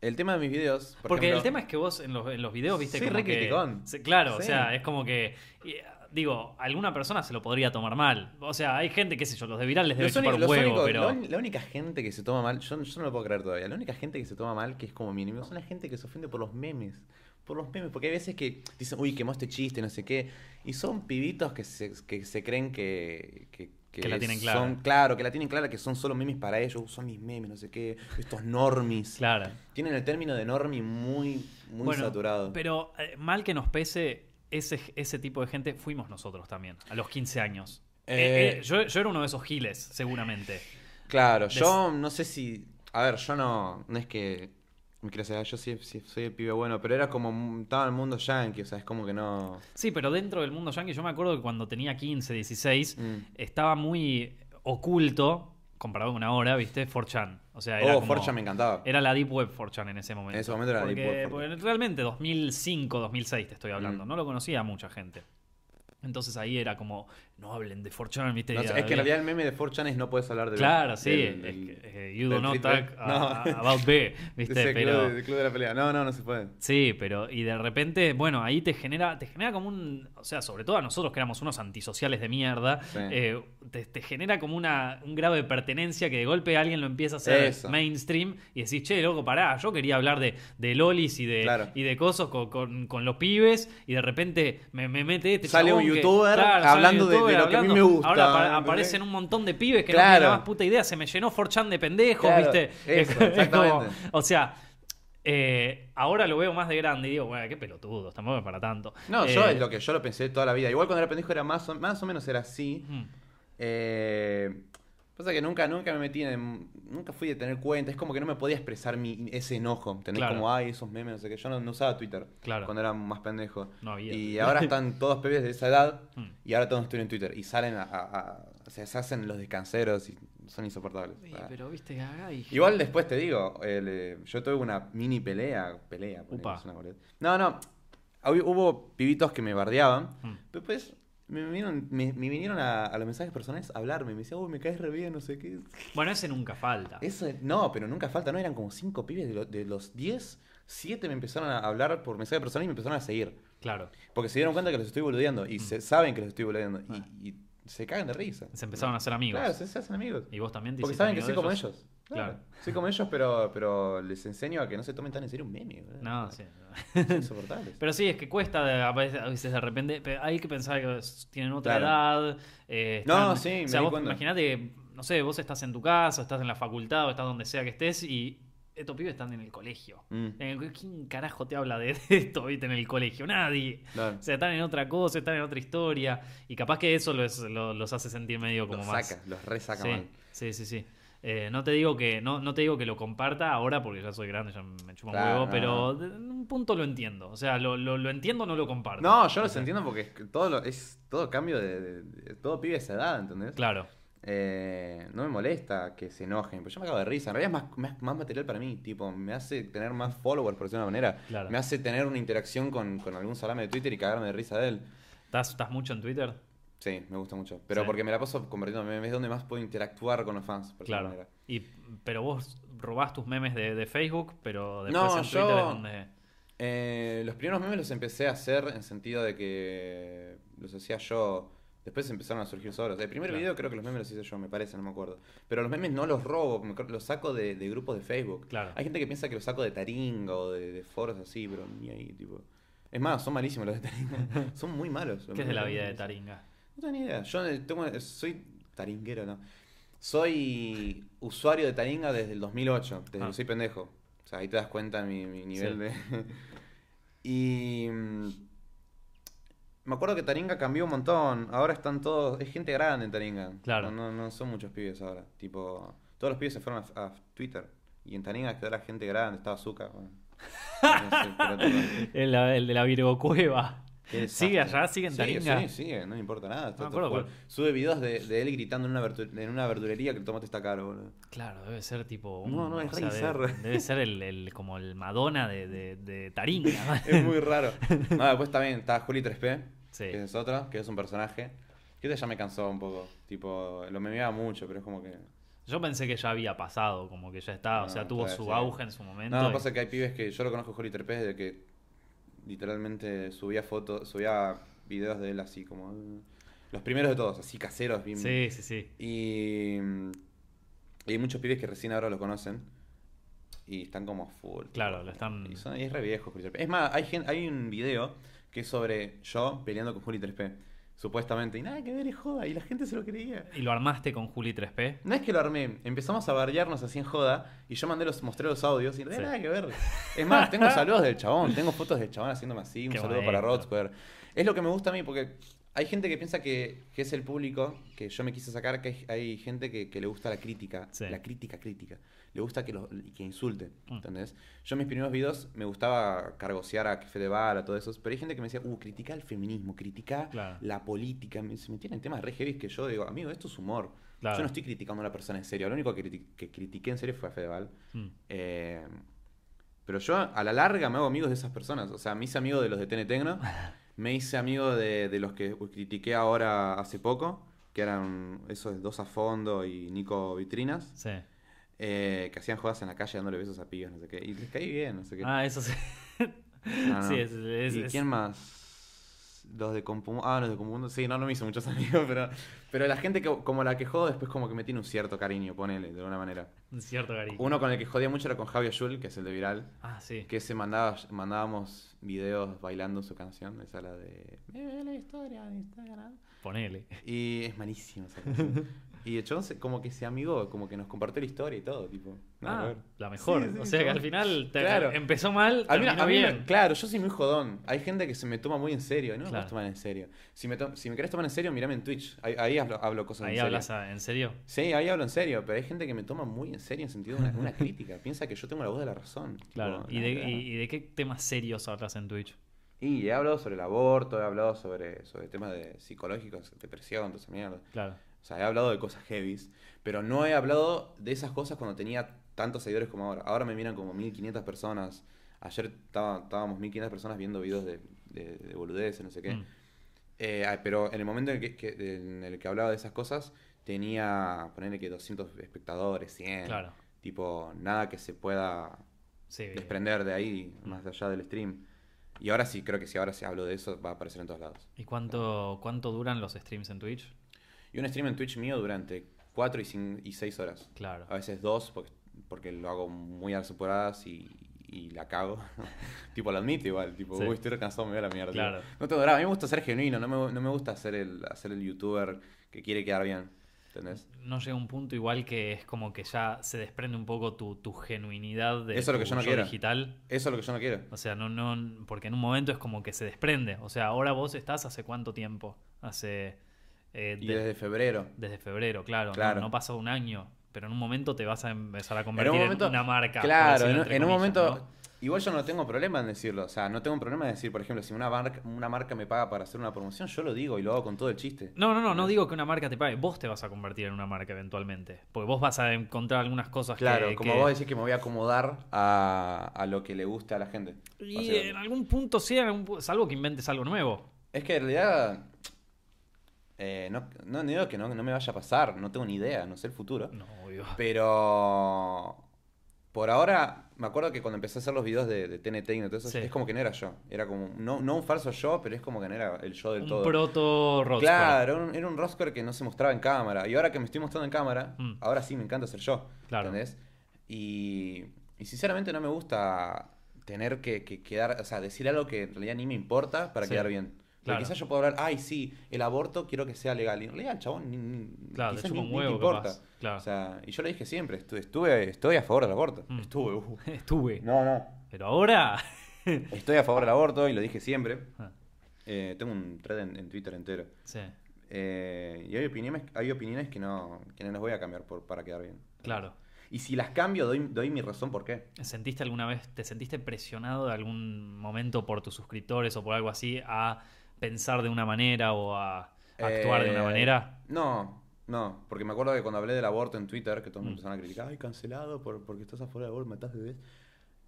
El tema de mis videos. por Porque el tema es que vos en los, en los videos viste Soy como re que... criticón. Sí, claro, o Sí. sea, es como que... Digo, alguna persona se lo podría tomar mal. O sea, hay gente, qué sé yo, los de viral les debe chupar un huevo, únicos- pero... la, única gente que se toma mal, yo, yo no lo puedo creer todavía, la única gente que se toma mal, que es como enemigo, son la gente que se ofende por los memes. Por los memes, porque hay veces que dicen, uy, quemó este chiste, no sé qué. Y son pibitos que se, que se creen que, que, Que la tienen clara. Son, claro, que la tienen clara, que son solo memes para ellos, "Uh, son mis memes, no sé qué. Estos normis. Claro. Tienen el término de normi muy, muy saturado. Pero eh, mal que nos pese, ese, ese tipo de gente fuimos nosotros también, a los 15 años. Eh, Eh, eh, yo, yo era uno de esos giles, seguramente. Claro, Des- yo no sé si. A ver, yo no. No es que. Me quiero decir, yo sí, sí soy el pibe bueno, pero era como. Estaba en el mundo yankee, o sea, es como que no. Sí, pero dentro del mundo yankee, yo me acuerdo que cuando tenía 15, 16, Mm. estaba muy oculto, comparado con ahora, ¿viste? 4chan. O sea, era Oh, como- 4chan me encantaba. Era la Deep Web 4chan en ese momento. En ese momento era la porque, Deep Web 4chan. porque realmente 2005, 2006 te estoy hablando. Mm. No lo conocía mucha gente. Entonces ahí era como, no hablen de 4chan, ¿viste? No es que en realidad el meme de 4chan es no puedes hablar de Claro, sí. es que, eh, you do not talk a- No. a- about B, ¿viste? ese Pero, club, club de la pelea. No, no, no se puede. Sí, pero y de repente, bueno, ahí te genera, te genera como un, o sea, sobre todo a nosotros que éramos unos antisociales de mierda, Sí. eh, te, te genera como una, un grado de pertenencia que de golpe alguien lo empieza a hacer Eso. mainstream y decís, che, loco, pará, yo quería hablar de, de lolis y de, Claro. y de cosos con, con- con los pibes y de repente me, me mete este Sale un que- youtuber hablando de- de lo que a mí me gusta, Ahora aparecen un montón de pibes que no tienen la más puta idea, se me llenó 4chan de pendejos, Claro, ¿viste? eso, Es como- o sea, eh, ahora lo veo más de grande y digo, bueno, qué pelotudo, tampoco es para tanto. No, Eh, yo es lo que yo lo pensé toda la vida. Igual cuando era pendejo era más o, más o menos era así. mm, Eh, pasa que nunca, nunca me metí en. Nunca fui de tener cuenta. Es como que no me podía expresar mi, ese enojo. Tener Claro. como, ay, esos memes, no sé qué. Yo no, no usaba Twitter Claro. cuando era más pendejo. No había. Y ahora están todos pibes de esa edad. Mm. Y ahora todos estoy en Twitter. Y salen a. a- a- o sea, se hacen los descanseros y son insoportables. Sí, pero viste, hay- Igual después te digo, el, eh, yo tuve una mini pelea. Pelea, Upa. es una. No, no. hub- Hubo pibitos que me bardeaban. Mm. Pero Después me vinieron, me, me vinieron a, a los mensajes personales a hablarme. Me decían, uy, me caes re bien, no sé qué. Bueno, ese nunca falta. Eso, no, pero nunca falta, ¿no? Eran como cinco pibes de, lo- de los 10, 7 me empezaron a hablar por mensaje personal y me empezaron a seguir. Claro. Porque se dieron cuenta que los estoy boludeando Mm. y se, saben que los estoy boludeando. Ah. Y, y se cagan de risa. Se empezaron a hacer amigos. Claro, se, se hacen amigos. Y vos también te Porque saben que soy de como ellos. Claro. Soy como ellos, pero, pero les enseño a que no se tomen tan en serio un meme. No, sí. Son insoportables. Pero sí, es que cuesta de- a veces, a veces de repente. pero hay que pensar que tienen otra Claro. edad. eh, No, sí, me O sea, di vos cuenta. imaginate que, no sé, vos estás en tu casa, estás en la facultad o estás donde sea que estés y estos pibes están en el colegio. Mm, En el- ¿Quién carajo te habla de esto, viste, en el colegio? Nadie. claro. O sea, están en otra cosa, están en otra historia. Y capaz que eso los, lo- los hace sentir medio como Los más. saca, los resaca sí, mal. sí, sí, sí. Eh, no te digo que no, no te digo que lo comparta ahora porque ya soy grande, ya me chupa un Claro, huevo, no, pero de- en un punto lo entiendo. O sea, lo, lo, lo entiendo, no lo comparto. No, yo los sea, entiendo porque es todo lo, es todo cambio de, de- de- todo pibe esa edad, ¿entendés? Claro, Eh, no me molesta que se enojen, pero yo me cago de risa. En realidad es más, más, más material para mí, tipo, me hace tener más followers, por decirlo de una manera. Claro. Me hace tener una interacción con, con algún salame de Twitter y cagarme de risa de él. ¿Estás, estás mucho en Twitter? Sí, me gusta mucho. Pero Sí. porque me la paso convirtiendo en memes, es donde más puedo interactuar con los fans, por Claro. manera. Y, pero vos robás tus memes de, de Facebook, pero después No, en Twitter yo- es donde. Eh, los primeros memes los empecé a hacer en sentido de que los hacía yo. Después empezaron a surgir solos. El primer Claro. video creo que los memes los hice yo, me parece, no me acuerdo. Pero los memes no los robo, los saco de, de grupos de Facebook. Claro. Hay gente que piensa que los saco de Taringa o de, de foros así, pero ni ahí, tipo. Es más, son malísimos los de Taringa. son muy malos. ¿Qué es de la vida de Taringa? No tengo ni idea. Yo tengo- soy taringuero, ¿no? Soy usuario de Taringa desde el 2008, desde Ah. que soy pendejo. O sea, ahí te das cuenta mi, mi nivel Sí. de... y... mm, Me acuerdo que Taringa cambió un montón. Ahora están todos. Es gente grande en Taringa. Claro. No, no, no son muchos pibes ahora. Tipo. Todos los pibes se fueron a, a Twitter. Y en Taringa quedó la gente grande. Estaba Zuka. Bueno. No sé, pero todo. El, el de la Virgo Cueva. ¿Sigue allá? ¿Sigue en Sigue, Taringa? Sí, sigue, no importa nada. Está No me acuerdo full. Sube videos de, de él gritando en una, en una verdulería que el tomate está caro, boludo. Claro, debe ser tipo. un- No, no, es o re sea, debe, debe ser el, el- como el Madonna de, de, de Taringa. Es muy raro. No, después también está Juli 3P, Sí. que es otra, que es un personaje. Que este ya me cansó un poco. Tipo, lo memeaba mucho, pero es como que. Yo pensé que ya había pasado, como que ya estaba, o sea, tuvo su auge en su momento. No, y- pasa que hay pibes que yo lo conozco Juli 3P desde que literalmente subía fotos, subía videos de él así como. Los primeros de todos, así caseros, bien. Sí, sí, sí. Y, y hay muchos pibes que recién ahora lo conocen y están como full. Claro, lo están- Y, son- y es re viejo. Juli 3P. Es más, hay, gen- hay un video que es sobre yo peleando con Juli 3P, supuestamente. Y nada que ver, es joda. Y la gente se lo creía. ¿Y lo armaste con Juli 3P? No es que lo armé, empezamos a bardearnos así en joda y yo mandé los, mostré los audios y no Sí. nada que ver. Es más, tengo saludos del chabón, tengo fotos del chabón haciéndome así, un Qué saludo para. Rod Square. Es lo que me gusta a mí porque hay gente que piensa que, que es el público que yo me quise sacar, que hay, hay gente que, que le gusta la crítica, Sí. la crítica crítica. Le gusta que, lo, que insulte, Mm. ¿entendés? Yo en mis primeros videos me gustaba cargosear a Fedeval, a todo eso, pero hay gente que me decía, uh, critica el feminismo, critica Claro. la política, me- se metían en temas re heavy que yo digo, amigo, esto es humor. Claro. Yo no estoy criticando a una persona en serio. Lo único que, criti- que critiqué en serio fue a Fedeval. Mm. Eh, pero yo a la larga me hago amigos de esas personas. O sea, me hice amigo de los de TN Tecno. Me hice amigo de, de los que critiqué ahora hace poco. Que eran esos dos a fondo y Nico Vitrinas. Sí. Eh, que hacían jodas en la calle dándole besos a pibas, no sé qué. Y les caí bien, no sé qué. Ah, eso sí. No, no. Sí, es, es- ¿Y es- quién más? Los de Compumundo. Ah, los de Compumundo. Sí, no, no me hice muchos amigos, pero, pero la gente que, como la que jodo después como que me tiene un cierto cariño, ponele, de alguna manera. un cierto cariño. Uno con el que jodía mucho era con Javier Yul, que es el de Viral, Ah, sí. que se mandaba, mandábamos videos bailando su canción, esa la de... Me ve la historia de Instagram. Ponele. Y es malísima esa canción. y de hecho, se- como que se amigó, como que nos compartió la historia y todo, tipo. Ah, la mejor. Sí, sí, o sea que al final te- Claro. empezó mal, A mí, terminó a mí me- bien. claro, yo soy muy jodón. Hay gente que se me toma muy en serio. No me Claro. puedes tomar en serio. Si me, to- si me querés tomar en serio, mirame en Twitch. Ahí, ahí hablo, hablo cosas Ahí en serio. hablas a- en serio. Sí, ahí hablo en serio. Pero hay gente que me toma muy en serio en sentido de una, una crítica. Piensa que yo tengo la voz de la razón. Tipo, Claro. ¿Y nada de, que ver. y, y de qué temas serios hablas en Twitch? Y he hablado sobre el aborto, he hablado sobre, sobre temas de psicológicos, depresión, toda esa mierda. Claro. O sea, he hablado de cosas heavies, pero no he hablado de esas cosas cuando tenía tantos seguidores como ahora. Ahora me miran como 1500 personas. Ayer estábamos 1500 personas viendo videos de, de, de boludeces, no sé qué. Mm. Eh, ah, pero en el momento en el que, que- en el que hablaba de esas cosas, tenía, ponerle que 200 espectadores, 100. Claro. Tipo, nada que se pueda Sí. desprender de ahí, Mm. más allá del stream. Y ahora sí, creo que si ahora se hablo de eso, va a aparecer en todos lados. ¿Y cuánto, cuánto duran los streams en Twitch? Y un stream en Twitch mío durante 4 y, 6 horas. Claro. A veces 2, porque, porque lo hago muy arsupuradas y, y la cago. tipo, lo admito igual. Tipo, Sí. uy, estoy cansado, me voy a la mierda. Claro. No tengo drama. A mí me gusta ser genuino, no me, no me gusta hacer el, hacer el youtuber que quiere quedar bien. ¿Entendés? No llega un punto igual que es como que ya se desprende un poco tu, tu genuinidad de Eso es lo que yo no quiero. digital. Eso es lo que yo no quiero. O sea, no, no, porque en un momento es como que se desprende. O sea, ahora vos estás hace cuánto tiempo? Hace eh, Y de- desde febrero. desde febrero, claro. no- Claro. No, pasó un año, pero en un momento te vas a empezar a En convertir en, una marca. Claro, en, un- en momento. ¿no? Igual yo no tengo problema en decirlo. O sea, no tengo problema en decir, por ejemplo, si una marca, una marca me paga para hacer una promoción, yo lo digo y lo hago con todo el chiste. No, no, no, no digo que una marca te pague. Vos te vas a convertir en una marca eventualmente. Porque vos vas a encontrar algunas cosas Claro, que. como que- vos decís que me voy a acomodar a, a lo que le gusta a la gente. Y en algún punto sí, en algún salvo que inventes algo nuevo. Es que en realidad. Eh, no, no no digo que no, no me vaya a pasar, no tengo ni idea, no sé el futuro. No, obvio. Pero. Por ahora, me acuerdo que cuando empecé a hacer los videos de, de TNT y todo eso, Sí. es como que no era yo. Era como. No, no un falso yo, pero es como que no era el yo del Un todo. proto Rockstar. Claro, era un, era un Roscar que no se mostraba en cámara. Y ahora que me estoy mostrando en cámara, Mm. ahora sí me encanta ser yo. Claro. ¿Entendés? Y, y sinceramente no me gusta tener que, que quedar, o sea, decir algo que en realidad ni me importa para Sí. quedar bien. Claro. quizás yo puedo hablar, ay, sí, el aborto quiero que sea legal. Y en realidad, chabón, ni, Claro, quizás ni, un ni te huevo, importa. Claro. O sea, y yo lo dije siempre, estuve, estuve, estoy a favor del aborto. Mm. Estuve, uh. Estuve. No, no. Pero ahora. Estoy a favor del aborto y lo dije siempre. Ah. Eh, tengo un thread en, en Twitter entero. Sí, Eh, y hay opiniones, hay opiniones que no, que no las voy a cambiar por, para quedar bien. claro. Y si las cambio, doy, doy mi razón por qué. ¿Sentiste alguna vez, te sentiste presionado de algún momento por tus suscriptores o por algo así a pensar de una manera o a actuar de una Eh, manera? No, no, porque me acuerdo que cuando hablé del aborto en Twitter, que todos me Mm. empezaron a criticar, ay, cancelado por, porque estás afuera del aborto, matás bebés.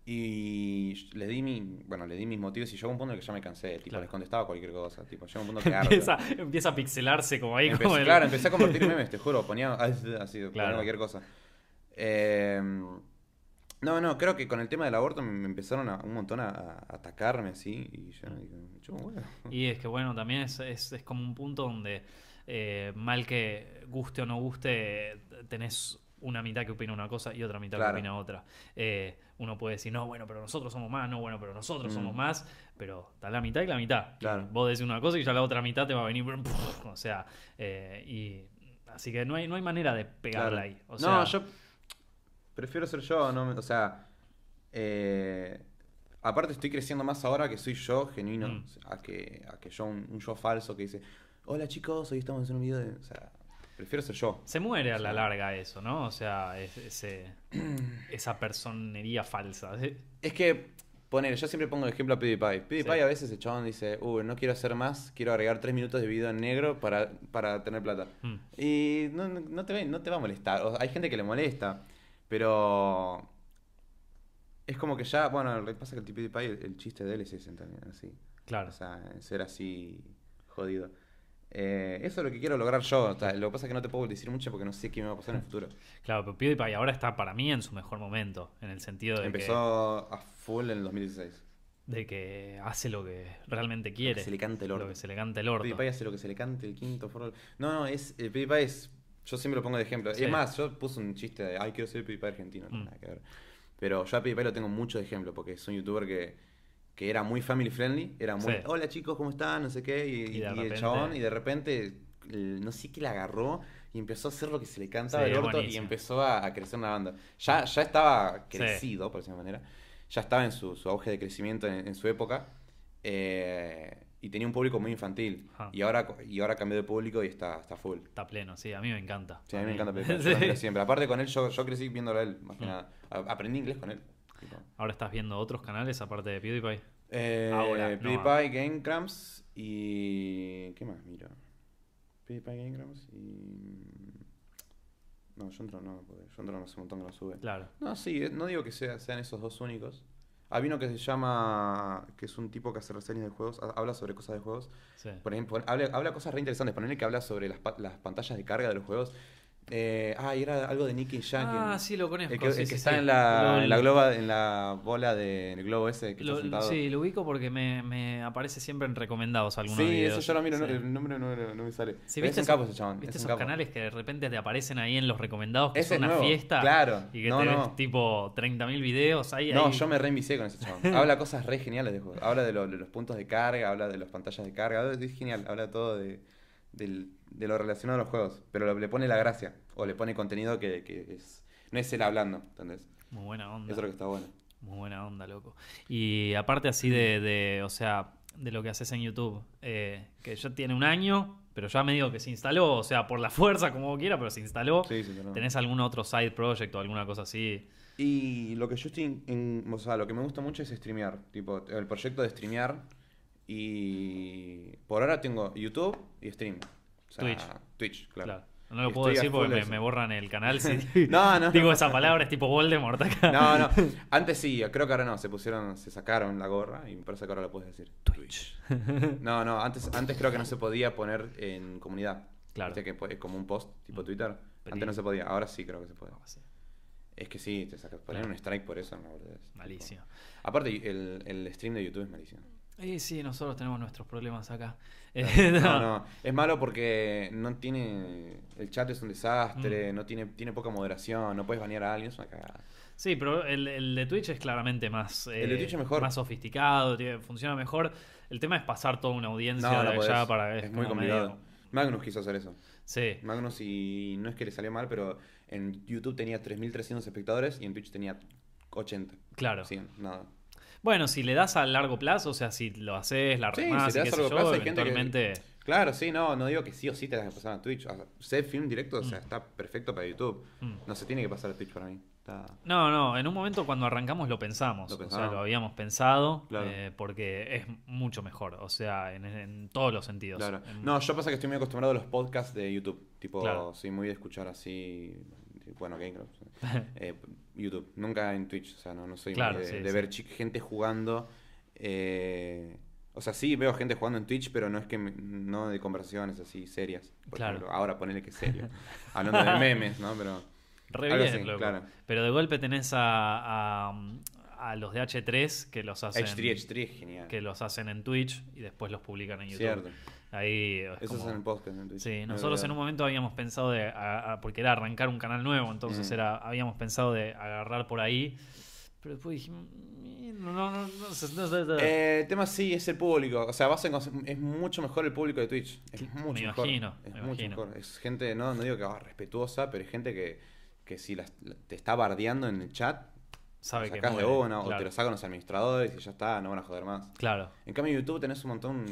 Y le di mi, bueno, le di mis motivos y llegó un punto en el que ya me cansé, tipo, Claro. les contestaba cualquier cosa, tipo, llegó un punto que. Empieza, empieza a pixelarse como ahí. Empecé- como el- Claro, empecé a convertir memes, te juro, ponía así, ponía Claro. cualquier cosa. Eh, no, no, creo que con el tema del aborto me, empezaron a, un montón a, a atacarme así y yo dije, yo, bueno. Y es que bueno, también es, es, es como un punto donde eh, mal que guste o no guste, tenés una mitad que opina una cosa y otra mitad Claro. que opina otra. Eh, uno puede decir, no, bueno, pero nosotros somos más, no, bueno, pero nosotros Mm. somos más, pero está la mitad y la mitad. Claro. Vos decís una cosa y ya la otra mitad te va a venir, o sea, eh, y así que no hay, no hay manera de pegarla Claro. ahí. O sea, no, yo prefiero ser yo, no, o sea, eh, aparte estoy creciendo más ahora que soy yo genuino, Mm. a que a que yo un, un yo falso que dice, hola chicos, hoy estamos en un video de, o sea, prefiero ser yo. Se muere a la larga eso, ¿no? O sea, es- ese, esa personería falsa. Es que, poner, yo siempre pongo el ejemplo a PewDiePie. PewDiePie Sí. a veces el chabón dice, uy, no quiero hacer más, quiero agregar tres minutos de video en negro para, para tener plata. Mm. Y no, no- te, va- no te va a molestar. O sea, hay gente que le molesta, pero es como que ya, bueno, lo que pasa es que el PewDiePie, el, el chiste de él es ese también, así. Claro. O sea, ser así jodido. Eh, eso es lo que quiero lograr yo. O sea, lo que pasa es que no te puedo decir mucho porque no sé qué me va a pasar en el futuro. Claro, pero PewDiePie ahora está para mí en su mejor momento, en el sentido de, Empezó a full en el 2016. que, de que hace lo que realmente quiere. se le cante el Lo orto. que se le cante el orto. PewDiePie hace lo que se le cante el quinto forro. No, no, es, el PewDiePie es. Yo siempre lo pongo de ejemplo. Sí. Es más, yo puse un chiste de, ay, quiero ser PewDiePie argentino. No, Mm. nada que ver. Pero yo a PewDiePie lo tengo mucho de ejemplo porque es un youtuber que, que era muy family friendly. Era muy, Sí. hola chicos, ¿cómo están? No sé qué. Y, el chabón, y de repente, no sé qué le agarró y empezó a hacer lo que se le cantaba Sí, el orto y empezó a, a crecer una banda. Ya, ya estaba crecido, por decirlo de manera. Ya estaba en su, su auge de crecimiento en, en su época. eh, y tenía un público muy infantil. Ajá. Y ahora, y ahora cambió de público y está, está full. Está pleno, sí, a mí me encanta. Sí, a mí me encanta Sí. Siempre. Aparte con él, yo, yo crecí viéndolo a él, más que Mm. nada. Aprendí inglés con él. Ahora estás viendo otros canales aparte de PewDiePie. Eh, Ahora, no. PewDiePie, Game Grumps y... ¿Qué más miro? PewDiePie, Game Grumps y... No, Jontron no, porque Jontron hace un montón que lo sube. Claro. No, sí, eh, no digo que sea- sean esos dos únicos. Hay uno que se llama, que es un tipo que hace reseñas de juegos, ha- habla sobre cosas de juegos. Sí. Por ejemplo, habla, habla cosas re interesantes. Ponerle que habla sobre las, pa- las pantallas de carga de los juegos. Eh, ah, y era algo de Nicky Jack. Ah, sí, lo conozco. El que, sí, el sí, que está sí. en la, Lo- en la globa, en la bola de, en el globo ese que lo- está sentado. sí, lo ubico porque me, me aparece siempre en recomendados algunos Sí, videos. eso yo lo miro, no- el nombre no, no- no me sale. Sí, ¿viste, es un capo esos- ese chabón. ¿viste es esos capo. canales que de repente te aparecen ahí en los recomendados que Ese son una nuevo, fiesta? claro. Y que No, tenés no. tipo 30.000 videos ahí. No, ahí. yo me reinvicié con ese chabón. Habla cosas re geniales de juegos. Habla de, lo- de los puntos de carga, habla de las pantallas de carga. Es genial, habla todo de, del- de lo relacionado a los juegos. Pero le pone la gracia. O le pone contenido que, que es. No es él hablando, ¿entendés? Muy buena onda. Eso es lo que está bueno. Muy buena onda, loco. Y aparte así de, de, o sea, de lo que haces en YouTube, eh, que ya tiene un año, pero ya medio que se instaló, o sea, por la fuerza, como quiera, pero se instaló. Sí, sí. ¿Tenés algún otro side project o alguna cosa así? Y lo que yo estoy. en- en- o sea, lo que me gusta mucho es streamear. Tipo, el proyecto de streamear. Y. Por ahora tengo YouTube y stream. Sea, Twitch. Twitch, claro. Claro. No lo puedo decir porque me, borran el canal si No, no. digo esa palabra, es tipo Voldemort acá. No, no. Antes sí, creo que ahora no. Se pusieron, se sacaron la gorra y me parece que ahora lo puedes decir. Twitch. No, no. Antes, antes creo que no se podía poner en comunidad. Claro. Viste que es como un post tipo Twitter. Pedí. Antes no se podía. Ahora sí creo que se puede. No, sí, Es que sí, te sacas. Poner Claro. un strike por eso, no, boludez. Malísimo. Aparte, el, el stream de YouTube es malísimo. Y sí, nosotros tenemos nuestros problemas acá. No, no. Es malo porque no tiene. El chat es un desastre, Mm. no tiene, tiene poca moderación, no puedes banear a alguien, es una cagada. Sí, pero el, el de Twitch es claramente más, El de eh, Twitch es mejor. más sofisticado, tiene- funciona mejor. El tema es pasar toda una audiencia No, no de podés. allá para Es muy como complicado. medio- Magnus quiso hacer eso. Sí, Magnus y no es que le salió mal, pero en YouTube tenía 3.300 espectadores y en Twitch tenía 80. claro. 100, nada. Bueno, si le das a largo plazo, o sea, si lo haces, la Sí, remás si y le das a largo yo, plazo, hay gente que-. Claro, sí, no, no digo que sí o sí te tengas que pasar a Twitch. O sea, ser film directo, o sea, está perfecto para YouTube. Mm. No se tiene que pasar a Twitch para mí. Está... No, no, en un momento cuando arrancamos lo pensamos, Lo o sea, lo habíamos pensado, Claro. eh, porque es mucho mejor, o sea, en, en todos los sentidos. Claro. En- No, yo pasa que estoy muy acostumbrado a los podcasts de YouTube. Tipo, Claro. soy muy de escuchar así. Bueno, Game Grumps, eh, YouTube. Nunca en Twitch. O sea, no, no soy Claro, de, sí, de sí. ver gente jugando. eh, o sea, sí veo gente jugando en Twitch, pero no es que me- no de conversaciones así serias. Por Claro. ejemplo, ahora ponele que serio. Hablando de memes, ¿no? Pero. Re algo bien, así, loco. claro. Pero de golpe tenés a, a, a los de H3 que los hacen H3, H3 es genial. que los hacen en Twitch y después los publican en YouTube. Cierto. Ahí es Eso es en el podcast en Twitch. Sí, No nosotros en un momento habíamos pensado de, a- a- porque era arrancar un canal nuevo, entonces Mm. era, habíamos pensado de agarrar por ahí, pero después dijimos, "Mm, no, no, no, no, sé, no sé, no sé". Eh, el tema sí es el público. O sea, vas a es mucho mejor el público de Twitch. Es mucho me mejor. imagino, Es me mucho imagino. mejor. Es gente, no, no digo que va respetuosa, pero es gente que, que si las- la- te está bardeando en el chat, sabe lo que sacás de muere, una o claro. te lo sacan los administradores y ya está, no van a joder más. Claro. En cambio, en YouTube tenés un montón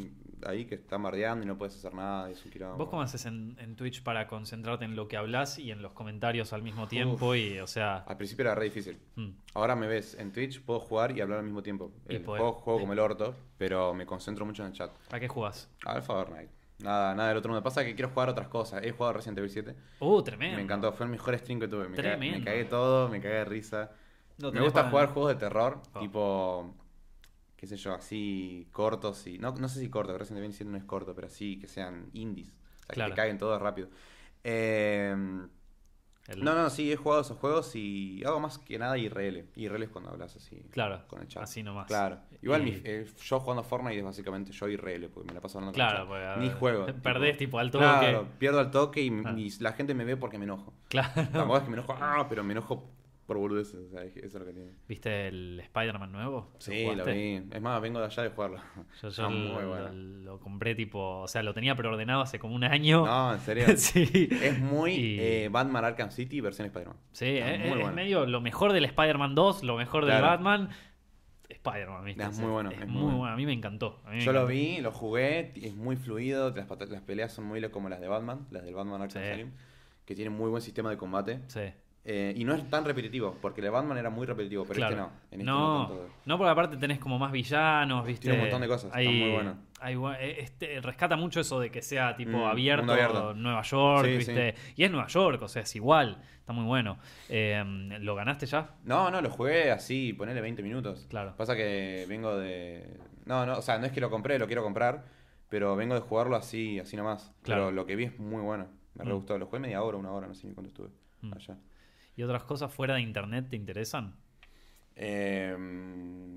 ahí que están bardeando y no puedes hacer nada. y Es un quilombo. ¿Vos cómo haces en, en Twitch para concentrarte en lo que hablas y en los comentarios al mismo tiempo? Y, o sea, Al principio era re difícil. mm, Ahora me ves en Twitch, puedo jugar y hablar al mismo tiempo. El juego, juego como el orto, pero me concentro mucho en el chat. ¿a qué jugás? Alpha Fortnite. Nada, nada del otro mundo. Pasa que quiero jugar otras cosas. He jugado Resident Evil 7. Uh, tremendo. Me encantó, fue el mejor stream que tuve. Me, Tremendo. me cagué todo, me cagué de risa. No me gusta jugar juegos de terror, Oh. tipo, qué sé yo, así cortos y... No, no sé si corto, Resident Evil 7 no es corto, pero así que sean indies. O sea, Claro. que te caguen todos rápido. Eh, El- no, no, sí, he jugado esos juegos y hago más que nada IRL. IRL es cuando hablas así. Claro, Con el chat. así nomás. Claro. Igual Y- mi- eh, yo jugando Fortnite es básicamente yo IRL, porque me la paso hablando Claro, con el chat. Ni juego. perdés, tipo, al toque. Claro, pierdo al toque y, Ah. y la gente me ve porque me enojo. Claro. Tampoco es que me enojo, ah, pero me enojo por boludeces. O sea, eso es lo que tiene. ¿Viste el Spider-Man nuevo? ¿Lo Sí, lo vi. Es más, vengo de allá de jugarlo. Yo, yo muy lo, bueno. lo- lo compré tipo, o sea, lo tenía preordenado hace como un año. No, en serio. sí. Es muy Y- eh, Batman Arkham City versión Spider-Man. Sí, Está es, es medio lo mejor del Spider-Man 2, lo mejor del Claro. Batman. Spider-Man, ¿viste? Es muy bueno, Es, muy muy bueno. bueno. A mí me encantó. me Yo lo vi, lo jugué, es muy fluido, las, peleas son muy como las de Batman, las del Batman Arkham Sí. Asylum, que tienen muy buen sistema de combate. Sí. Eh, y no es tan repetitivo, porque el Batman era muy repetitivo, pero claro. este no. En este no, no porque aparte tenés como más villanos, ¿viste? Tiene un montón de cosas, está Hay- muy bueno. hay eh, este, rescata mucho eso de que sea tipo Mm, abierto. Nueva York, Sí, ¿viste? Y es Nueva York, o sea, es igual. Está muy bueno. Eh, ¿Lo ganaste ya? No, no, lo jugué así, ponele 20 minutos. Claro. Pasa que vengo de... No, no, o sea, no es que lo compré, lo quiero comprar, pero vengo de jugarlo así, así nomás. Claro. Pero lo que vi es muy bueno, me re Mm. gustó. Lo jugué media hora, una hora, no sé ni cuánto estuve Mm. allá. ¿Y otras cosas fuera de internet te interesan? Eh,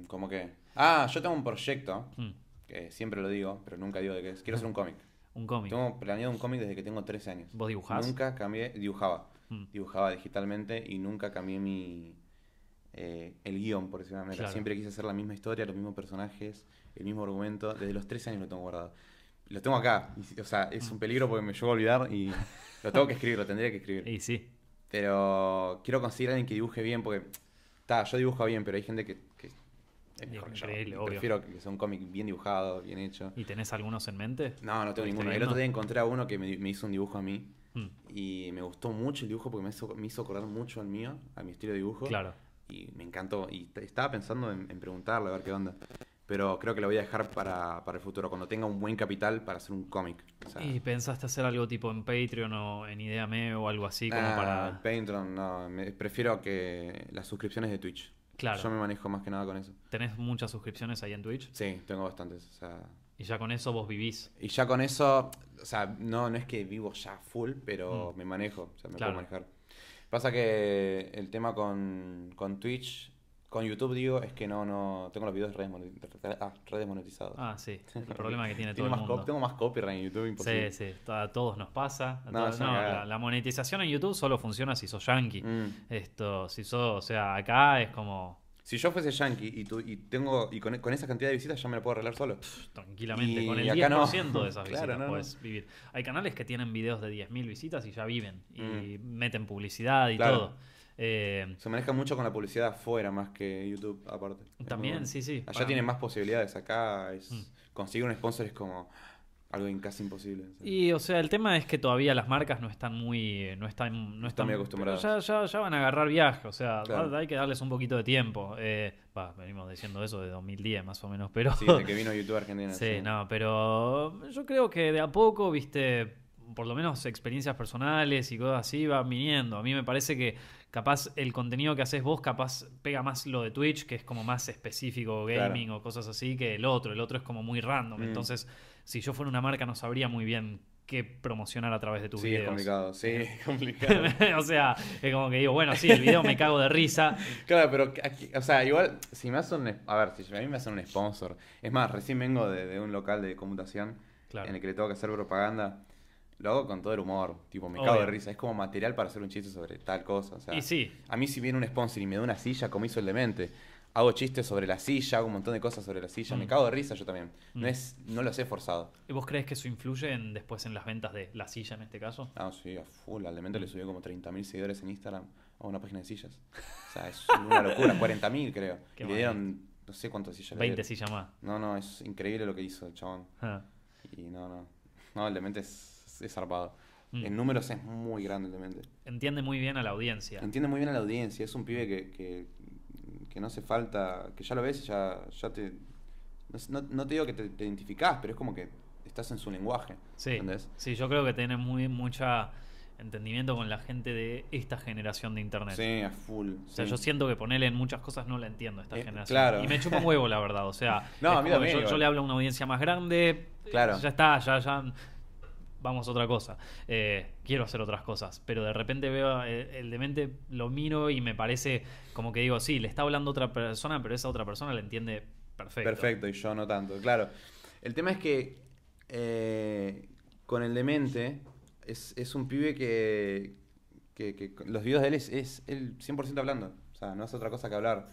¿Cómo que? Ah, yo tengo un proyecto, Mm, que siempre lo digo, pero nunca digo de qué es. Quiero hacer un cómic. Un cómic. Tengo planeado un cómic desde que tengo 13 años. ¿Vos dibujás? Nunca cambié, dibujaba. Mm. Dibujaba digitalmente y nunca cambié mi eh, el guion, por decirlo de manera. Claro. Siempre quise hacer la misma historia, los mismos personajes, el mismo argumento. Desde los 13 años lo tengo guardado. Lo tengo acá. y o sea, es un peligro porque me llevo a olvidar y lo tengo que escribir, lo tendría que escribir. Y sí. Pero quiero conseguir a alguien que dibuje bien porque, está, yo dibujo bien, pero hay gente que, que es mejor que yo. Obvio. Prefiero que sea un cómic bien dibujado, bien hecho. ¿Y tenés algunos en mente? No, no tengo ¿Estuviste ninguno. El otro día encontré a uno que me, me hizo un dibujo a mí. Mm, Y me gustó mucho el dibujo porque me hizo, me hizo acordar mucho al mío, a mi estilo de dibujo. Claro. Y me encantó. Y estaba pensando en, en preguntarle a ver qué onda. Pero creo que lo voy a dejar para, para el futuro, cuando tenga un buen capital para hacer un cómic. O sea, ¿Y pensaste hacer algo tipo en Patreon o en Ideame o algo así como ah, para...? Patreon, no. me- prefiero que las suscripciones de Twitch. Claro. Yo me manejo más que nada con eso. ¿Tenés muchas suscripciones ahí en Twitch? Sí, tengo bastantes. O sea, Y ya con eso vos vivís. y ya con eso, o sea, no, no es que vivo ya full, pero Mm. me manejo, o sea, me Claro. puedo manejar. Pasa que el tema con, con Twitch, con YouTube digo, es que no, no, tengo los videos redes, monetizados. ah. Ah, sí. El problema que tiene todo el mundo. tengo más copyright en YouTube, Sí, imposible. sí, a todos nos pasa. a No, todos- no, la, la monetización en YouTube solo funciona si sos yankee. Mm. Esto, si sos, o sea, acá es como Si yo fuese yankee y, tu- y tengo y con, con esa cantidad de visitas ya me lo puedo arreglar solo. pff, tranquilamente, Y con el acá 10% no. de esas visitas no. puedes vivir. Hay canales que tienen videos de 10.000 visitas y ya viven y Mm. meten publicidad y Claro. todo. Eh, Se maneja mucho con la publicidad afuera más que YouTube, aparte. También, bueno. sí, sí. Allá para tienen más posibilidades, acá es, Mm. conseguir un sponsor es como algo casi imposible. Y, o sea, el tema es que todavía las marcas no están muy. No están, no están muy acostumbradas. pero Ya, ya, ya van a agarrar viaje, o sea, Claro. hay que darles un poquito de tiempo. Eh, va, venimos diciendo eso de 2010 más o menos, pero. Sí, desde que vino YouTube Argentina. Sí, no, pero yo creo que de a poco, viste, por lo menos experiencias personales y cosas así van viniendo. A mí me parece que capaz el contenido que haces vos capaz pega más lo de Twitch, que es como más específico gaming o cosas así, que el otro. El otro es como muy random. Mm. Entonces, si yo fuera una marca no sabría muy bien qué promocionar a través de tus Sí, es videos. complicado. Sí, es complicado. o sea, es como que digo, bueno, sí, el video me cago de risa. Claro, pero, aquí- o sea, igual, si me hacen un, a ver, si a mí me hacen un sponsor, es más, recién vengo de, de un local de computación Claro. en el que le tengo que hacer propaganda, lo hago con todo el humor, tipo, me Obvio. cago de risa, es como material para hacer un chiste sobre tal cosa, o sea, Y sí, a mí si viene un sponsor y me da una silla, como hizo el demente, hago chistes sobre la silla, hago un montón de cosas sobre la silla, Mm. me cago de risa yo también, Mm. no es, no lo sé forzado. ¿Y ¿vos crees que eso influye en, después en las ventas de la silla en este caso? Ah, sí, a full, al demente le subió como 30.000 seguidores en Instagram a una página de sillas, o sea, es una locura, 40.000 creo, Qué y le dieron, no sé cuántas sillas le 20 dieron. sillas más. No, no, es increíble lo que hizo el chabón. Ah. Y no, no. No, el demente es, es zarpado. Mm. En números es muy grande el demente. Entiende muy bien a la audiencia. Entiende muy bien a la audiencia. Es un pibe que, que, que no hace falta. que ya lo ves y ya, ya te. No, no- te digo que te, te identificás, pero es como que estás en su lenguaje. Sí, ¿Entendés? sí, yo creo que tiene muy mucha entendimiento con la gente de esta generación de internet. Sí, a full. O sea, sí. yo siento que ponerle en muchas cosas no la entiendo a esta Eh, generación. claro. Y me chupa un huevo, la verdad. O sea, No, yo, le hablo a una audiencia más grande. Claro. Ya está, ya, ya. Vamos a otra cosa. Eh, quiero hacer otras cosas. Pero de repente veo el, el demente, lo miro y me parece como que digo, sí, le está hablando otra persona, pero esa otra persona le entiende perfecto. Perfecto, y yo no tanto, claro. El tema es que eh, con el demente es, es un pibe que, que, los videos de él es, es él 100% hablando, o sea, no hace otra cosa que hablar.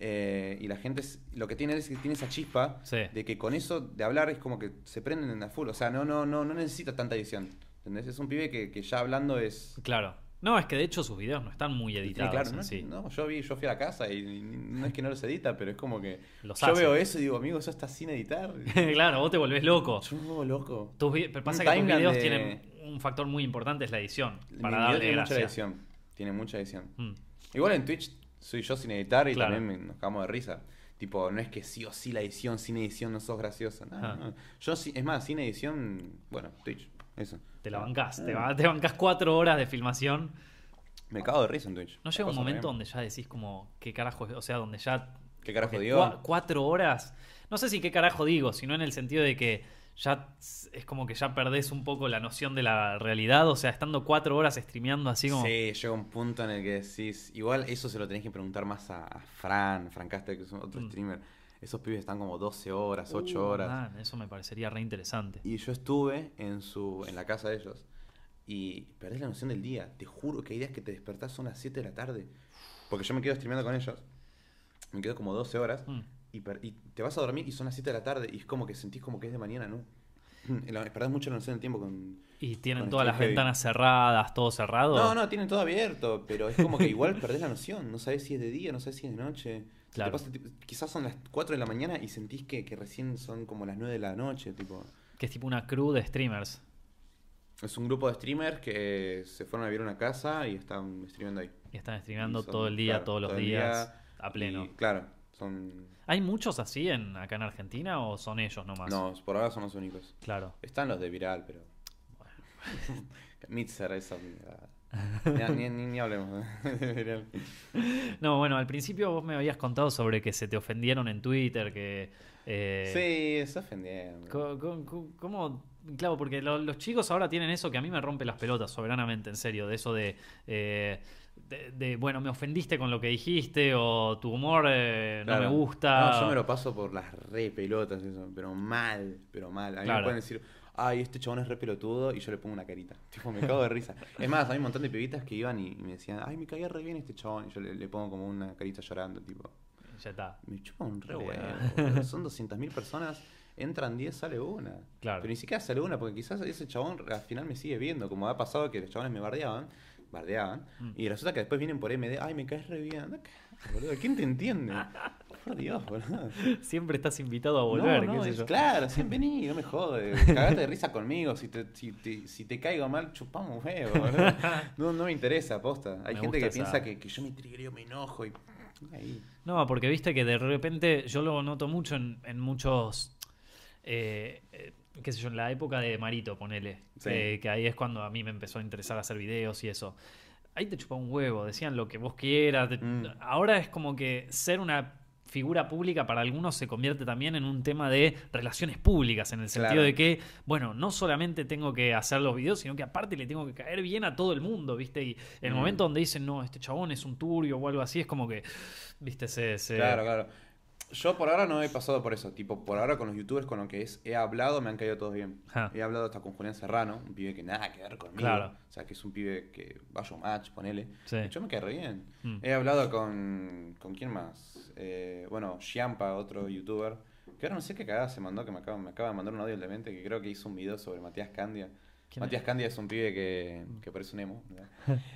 Eh, y la gente, es- lo que tiene es que tiene esa chispa Sí. de que con eso de hablar es como que se prenden a full, o sea, no, no, no, no necesita tanta edición. ¿Entendés? Es un pibe que, que ya hablando es... Claro. No, es que de hecho sus videos no están muy Sí, editados claro, en no, sí. no, yo vi, yo fui a la casa y, y no es que no los edita, pero es como que Los yo hace. veo eso y digo, amigo, eso está sin editar. claro, vos te volvés loco. Yo me vuelvo loco. Tus pero pasa Un que tus videos de- tienen un factor muy importante, es la edición. Mi Para video darle tiene mucha gracia. edición. Tiene mucha edición. Mm. Igual en Twitch soy yo sin editar y Claro. también nos cagamos de risa. Tipo, no es que sí o sí la edición, sin edición no sos gracioso. No, Ah. no. Yo, es más, sin edición, bueno, Twitch, eso. Te la bancás, Ah. te, ba- te bancás cuatro horas de filmación. Me cago de risa en Twitch. ¿No llega un momento donde ya decís como, qué carajo, es? o sea, donde ya... ¿Qué carajo digo? cua- cuatro horas, no sé si qué carajo digo, sino en el sentido de que ya es como que ya perdés un poco la noción de la realidad, o sea, estando cuatro horas streameando así como... Sí, llega un punto en el que decís. Igual eso se lo tenés que preguntar más a, a Fran, Fran Caster, que es otro Mm. streamer. Esos pibes están como 12 horas, 8 Uh, horas. man, eso me parecería re interesante. Y yo estuve en su en la casa de ellos y perdés la noción del día. Te juro que hay días que te despertás son las 7 de la tarde. Porque yo me quedo streameando con ellos. Me quedo como 12 horas Mm. Y, y te vas a dormir y son las 7 de la tarde y es como que sentís como que es de mañana, ¿no? Perdés mucho la noción del tiempo con... Y tienen Con todas las heavy. ventanas cerradas, todo cerrado. No, no, tienen todo abierto, pero es como que igual perdés la noción. No sabes si es de día, no sabes si es de noche. Claro. pasa, quizás son las 4 de la mañana y sentís que, que recién son como las 9 de la noche, tipo... Que es tipo una crew de streamers. Es un grupo de streamers que se fueron a vivir a una casa y están streamando ahí. Y están streameando Y son, todo el día, claro, todos los días, día, a pleno. y, claro, son... ¿Hay muchos así en, acá en Argentina o son ellos nomás? No, por ahora son los únicos. Claro. Están los de Viral, pero... Mitzer, esa... Ni, ni, ni- hablemos de Viral. No, bueno, al principio vos me habías contado sobre que se te ofendieron en Twitter, que... eh, Sí, se ofendieron. ¿Cómo? Claro, porque lo- los chicos ahora tienen eso que a mí me rompe las pelotas, soberanamente, en serio, de eso de, eh, de, de, bueno, me ofendiste con lo que dijiste o tu humor eh, no me gusta. No, yo me lo paso por las re pelotas, eso, pero mal, pero mal. A mí Claro. me pueden decir, ay, este chabón es re pelotudo, y yo le pongo una carita. Tipo, me cago de risa. Es más, hay un montón de pibitas que iban y, y me decían, ay, me caía re bien este chabón, y yo le, le pongo como una carita llorando, tipo, Ya está. me chupa un re huevo. Son 200.000 personas, entran 10, sale una. Claro. Pero ni siquiera sale una, porque quizás ese chabón al final me sigue viendo, como ha pasado que los chabones me bardeaban. Bardeaban. Mm. Y resulta que después vienen por MD, ay, me caes re bien. Boludo, ¿quién te entiende? Por Dios, boludo. Siempre estás invitado a volver, no, no, qué sé es- yo. Claro, sí, vení, no me jode. Cagate de risa conmigo. Si te, si te, si te caigo mal, chupamos huevo. boludo. No, no me interesa, aposta. Hay Me gente que esa- piensa que, que yo me trigreo, me enojo y. Ahí. No, porque viste que de repente yo lo noto mucho en, en muchos. eh, eh, qué sé yo, en la época de Marito, ponele. Sí. eh, que ahí es cuando a mí me empezó a interesar hacer videos y eso. Ahí te chupaba un huevo, decían lo que vos quieras. te- Mm. Ahora es como que ser una figura pública para algunos se convierte también en un tema de relaciones públicas, en el sentido Claro. de que, bueno, no solamente tengo que hacer los videos, sino que aparte le tengo que caer bien a todo el mundo, ¿viste? Y el Mm. momento donde dicen, no, este chabón es un turbio o algo así, es como que, ¿viste? Se, se- Claro, claro. Yo por ahora no he pasado por eso. Tipo, por ahora con los youtubers con los que es, he hablado me han caído todos bien. He hablado hasta con Julián Serrano, un pibe que nada que ver conmigo. Claro. O sea, que es un pibe que vaya un match, ponele. Sí. Yo me re bien. Mm. He hablado con. ¿Con quién más? Eh, bueno, Shiampa, otro youtuber. Que ahora no sé qué cagada se mandó, que me acaba, me acaba de mandar un audio de mente que creo que hizo un video sobre Matías Candia. ¿Quién Matías? Candia es un pibe que, que parece un emo. ¿verdad?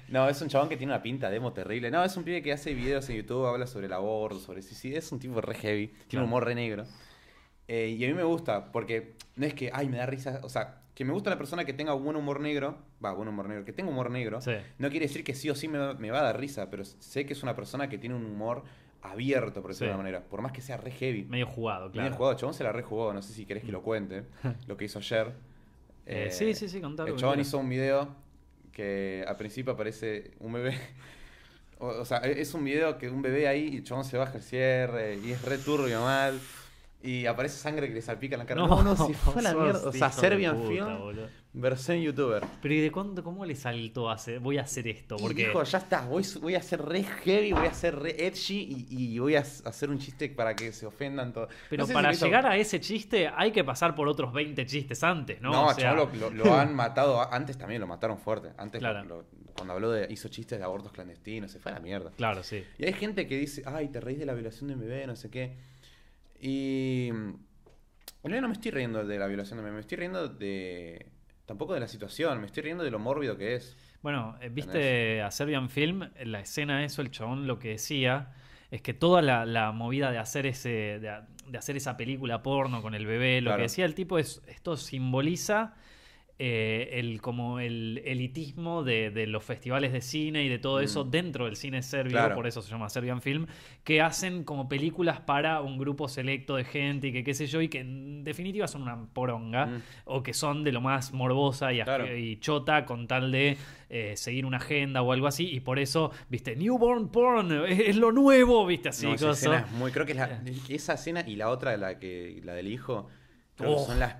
No, es un chabón que tiene una pinta de emo terrible. No, es un pibe que hace videos en YouTube, habla sobre el aborto, sobre sí, sí, es un tipo re heavy, tiene Claro. un humor re negro. Eh, y a mí me gusta, porque no es que, ay, me da risa, o sea, que me gusta la persona que tenga buen humor negro, va, buen humor negro, que tenga humor negro, Sí. no quiere decir que sí o sí me, va- me va a dar risa, pero sé que es una persona que tiene un humor abierto, por decirlo de alguna manera, por más que sea re heavy. Medio jugado, claro. jugado, el chabón se la rejugó, no sé si querés que lo cuente, lo que hizo ayer. Eh, sí, sí, sí, contalo, El chabón hizo un video que al principio aparece un bebé. O, o sea, e, es un video que un bebé ahí y el chabón se baja el cierre y es re turbio mal. Y aparece sangre que le salpica en la cara. No, no, si fue la mierda. O sea, Serbian puta, Film, boludo. versión youtuber. Pero ¿y de cuándo, cómo le saltó a hacer, voy a hacer esto? Y Porque dijo, ya está, voy, voy a ser re heavy, voy a ser re edgy y, y voy a hacer un chiste para que se ofendan todos. pero No sé si para hizo- llegar a ese chiste hay que pasar por otros 20 chistes antes, ¿no? No, O sea, lo, lo- lo han matado. Antes también lo mataron fuerte. Antes, lo- Claro. lo- cuando habló de. hizo chistes de abortos clandestinos, se fue a la mierda. Claro, sí. Y hay gente que dice, ay, te reís de la violación de un bebé, no sé qué. Y. En realidad no me estoy riendo de la violación de bebé, me estoy riendo de. Tampoco de la situación, me estoy riendo de lo mórbido que es. Bueno, eh, viste a Serbian Film, en la escena eso, el chabón lo que decía es que toda la, la movida de hacer ese de, de hacer esa película porno con el bebé, lo Claro. que decía el tipo es esto simboliza eh, el como el elitismo de, de los festivales de cine y de todo eso Mm. dentro del cine serbio, Claro. por eso se llama Serbian Film, que hacen como películas para un grupo selecto de gente y que qué sé yo, y que en definitiva son una poronga, Mm. o que son de lo más morbosa y, asque- Claro. y chota con tal de eh, seguir una agenda o algo así, y por eso, viste, newborn porn, es, es lo nuevo, viste, así, No, esa escena es muy. Creo que es la, esa escena y la otra, la que la del hijo, creo Oh. que son las.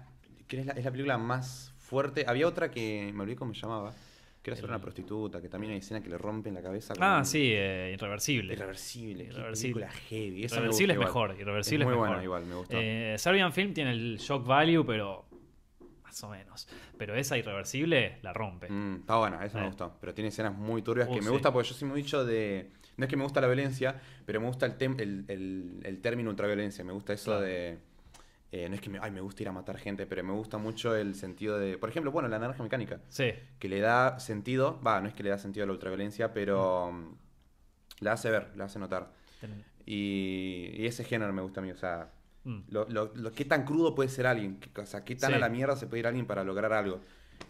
que es la, es la película más fuerte. Había otra que me olvidé cómo se llamaba. Que era sobre una prostituta, que también hay escena que le rompen la cabeza. con Ah, un- sí, eh, irreversible. Irreversible. Irreversible. heavy. Esa me Irreversible es igual. mejor, irreversible es muy es buena mejor. igual, me gustó. Eh, Serbian Film tiene el shock value, pero más o menos. Pero esa irreversible la rompe. Mm, está buena, esa Eh. me gustó. Pero tiene escenas muy turbias Uh, que me sí. gusta porque yo soy muy dicho de. No es que me gusta la violencia, pero me gusta el, tem- el, el- el término ultraviolencia. Me gusta eso Claro. de. Eh, no es que me, ay, me gusta ir a matar gente, pero me gusta mucho el sentido de. Por ejemplo, bueno, la naranja mecánica. Sí, Que le da sentido. Va, no es que le da sentido a la ultraviolencia, pero. mm, La hace ver, la hace notar. Y, y ese género me gusta a mí. O sea, mm. lo, lo- lo- qué tan crudo puede ser alguien. O sea, qué tan Sí. a la mierda se puede ir alguien para lograr algo.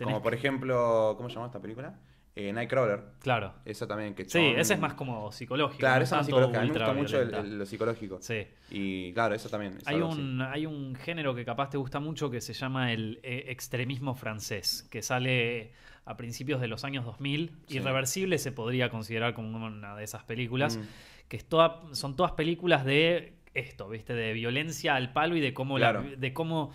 Como por ejemplo, ¿cómo se llama esta película? Eh, Nightcrawler. Claro. Esa también que Sí, chabón- ese es más como psicológico. Claro, no esa es más psicológica. A mí me gusta mucho el- ultraviolenta. el- lo psicológico. Sí. Y claro, eso también. es Hay así. un, hay un género que capaz te gusta mucho que se llama el eh, extremismo francés, que sale a principios de los años 2000. Sí. Irreversible se podría considerar como una de esas películas, Mm. que es toda- son todas películas de esto, ¿viste? De violencia al palo y de cómo, la- Claro. de cómo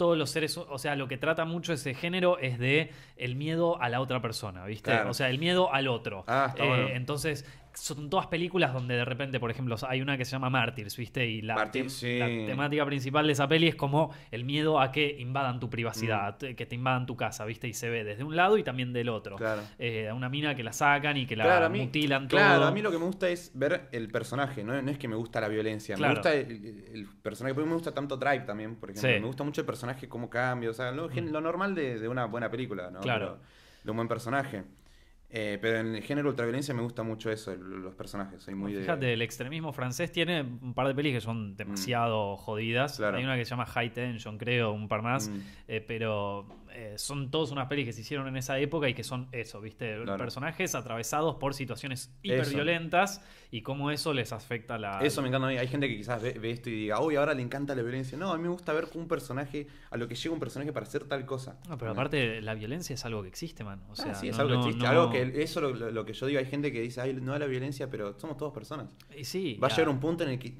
todos los seres, o sea, lo que trata mucho ese género es de el miedo a la otra persona, ¿viste? Claro. O sea, el miedo al otro. Ah, está Eh, bueno. Entonces, son todas películas donde de repente, por ejemplo, hay una que se llama Mártires, ¿viste? Y la, tem- la sí. temática principal de esa peli es como el miedo a que invadan tu Mm. privacidad, te- que te invadan tu casa, ¿viste? Y se ve desde un lado y también del otro. Claro. Eh, a una mina que la sacan y que la Claro, mí, mutilan claro, todo. a mí lo que me gusta es ver el personaje, no, no es que me gusta la violencia, Claro. me gusta el, el- personaje, porque me gusta tanto Drive también, por ejemplo, Sí. Mm. me gusta mucho el personaje, cómo cambia, o sea, lo, lo normal de, de una buena película, ¿no? Claro. Pero de un buen personaje. Eh, pero en el género ultraviolencia me gusta mucho eso, el- los personajes. Soy muy de. Fíjate, el extremismo francés tiene un par de pelis que son demasiado jodidas. Mm. Claro. Hay una que se llama High Tension, creo, un par más. Mm. Eh, pero eh, son todas unas pelis que se hicieron en esa época y que son eso, ¿viste? Personajes atravesados por situaciones hiperviolentas y cómo eso les afecta la. Eso me encanta a mí. Hay gente que quizás ve, ve esto y diga, uy, ahora le encanta la violencia. No, a mí me gusta ver un personaje, a lo que llega un personaje para hacer tal cosa. No, pero aparte, la violencia es algo que existe, man. O Ah, sea, sí, es no- algo que existe. Algo que eso lo, lo- lo que yo digo, hay gente que dice, ay, no a la violencia, pero somos todos personas. Y sí, Va a llegar un punto en el que.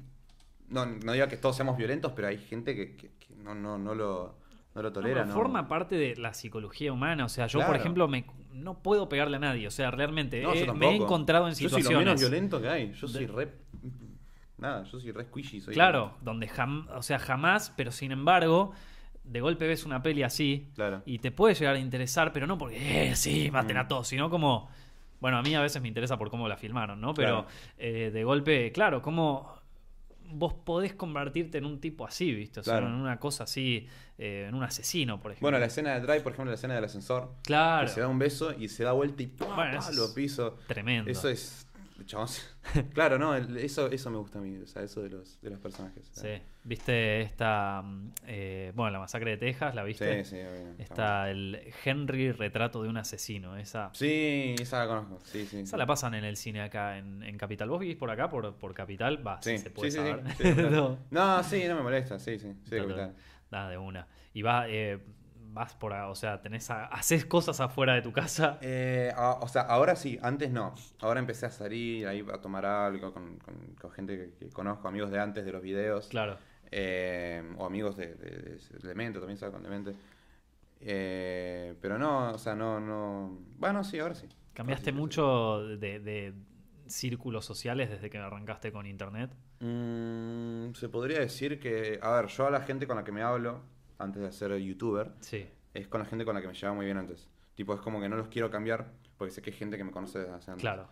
No, no diga que todos seamos violentos, pero hay gente que, que- que no, no, no lo, no lo tolera. no. forma parte de la psicología humana. O sea, yo, por ejemplo, me, no puedo pegarle a nadie. O sea, realmente No, yo eh, me he encontrado en Yo situaciones. soy lo menos violento que hay. Yo De- soy re. Nada, yo soy re squishy. Soy Claro, donde jam, o sea, jamás, pero sin embargo, de golpe ves una peli así Claro. y te puede llegar a interesar, pero no porque, eh, sí, maten a Mm. todos, sino como, bueno, a mí a veces me interesa por cómo la filmaron, ¿no? Pero Claro. eh, de golpe, claro, cómo vos podés convertirte en un tipo así, ¿viste? O sea, Claro. en una cosa así, eh, en un asesino, por ejemplo. Bueno, la escena de Drive, por ejemplo, la escena del ascensor. Claro, Que se da un beso y se da vuelta y ¡pum! Bueno, lo piso. tremendo. Eso es. claro, no, eso, eso me gusta a mí, o sea, eso de los, de los personajes. Sí, viste esta, mm, eh, bueno, la masacre de Texas, ¿la viste? Sí, sí, obvio, está Está el Henry retrato de un asesino, esa... Sí, esa la conozco. Sí, sí. Esa la pasan en el cine acá en, en Capital. ¿Vos vivís por acá, por, por Capital? Va, Sí, se puede sí, saber. No, No, sí, no me molesta, sí, sí. Sí, de capital. nada, de una. Y vas, eh, vas por, o sea, tenés a- haces cosas afuera de tu casa. Eh, a- o sea, ahora sí, antes no. Ahora empecé a salir ahí a tomar algo con, con- con gente que, que conozco, amigos de antes de los videos. Claro. Eh, o amigos de, de, de también salgo con Demente. Eh, pero no, o sea, no, no. Bueno, sí, ahora sí. ¿Cambiaste Ahora sí, mucho de, de círculos sociales desde que arrancaste con internet? Mm, se podría decir que, a ver, yo a la gente con la que me hablo, antes de ser youtuber, Sí. es con la gente con la que me llevaba muy bien antes. Tipo, es como que no los quiero cambiar, porque sé que hay gente que me conoce desde hace antes. Claro.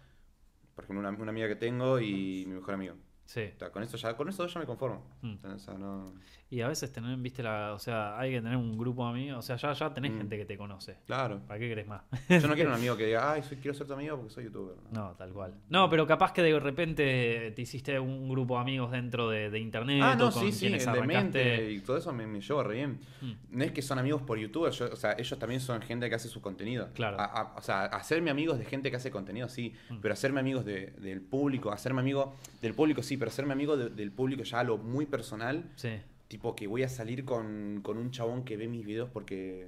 Por ejemplo, una, una amiga que tengo y mi mejor amigo. Sí. O sea, con eso ya, con eso ya me conformo. Mm. O sea, no... Y a veces tener, viste, la, o sea, hay que tener un grupo de amigos. O sea, ya, ya tenés Mm. gente que te conoce. Claro. ¿Para qué querés más? Yo no quiero un amigo que diga, ay, soy, quiero ser tu amigo porque soy youtuber. No. No, tal cual. No, pero capaz que de repente te hiciste un grupo de amigos dentro de, de internet Ah, no, con sí, sí, demente arrancaste. y todo eso me, me lleva re bien. Mm. No es que son amigos por YouTube, yo- o sea, ellos también son gente que hace su contenido. Claro. A- a- o sea, hacerme amigos de gente que hace contenido, sí, Mm. pero hacerme amigos de- del público, hacerme amigo del público, sí, pero hacerme amigo de- del público ya a lo muy personal, Sí, tipo que voy a salir con, con un chabón que ve mis videos porque...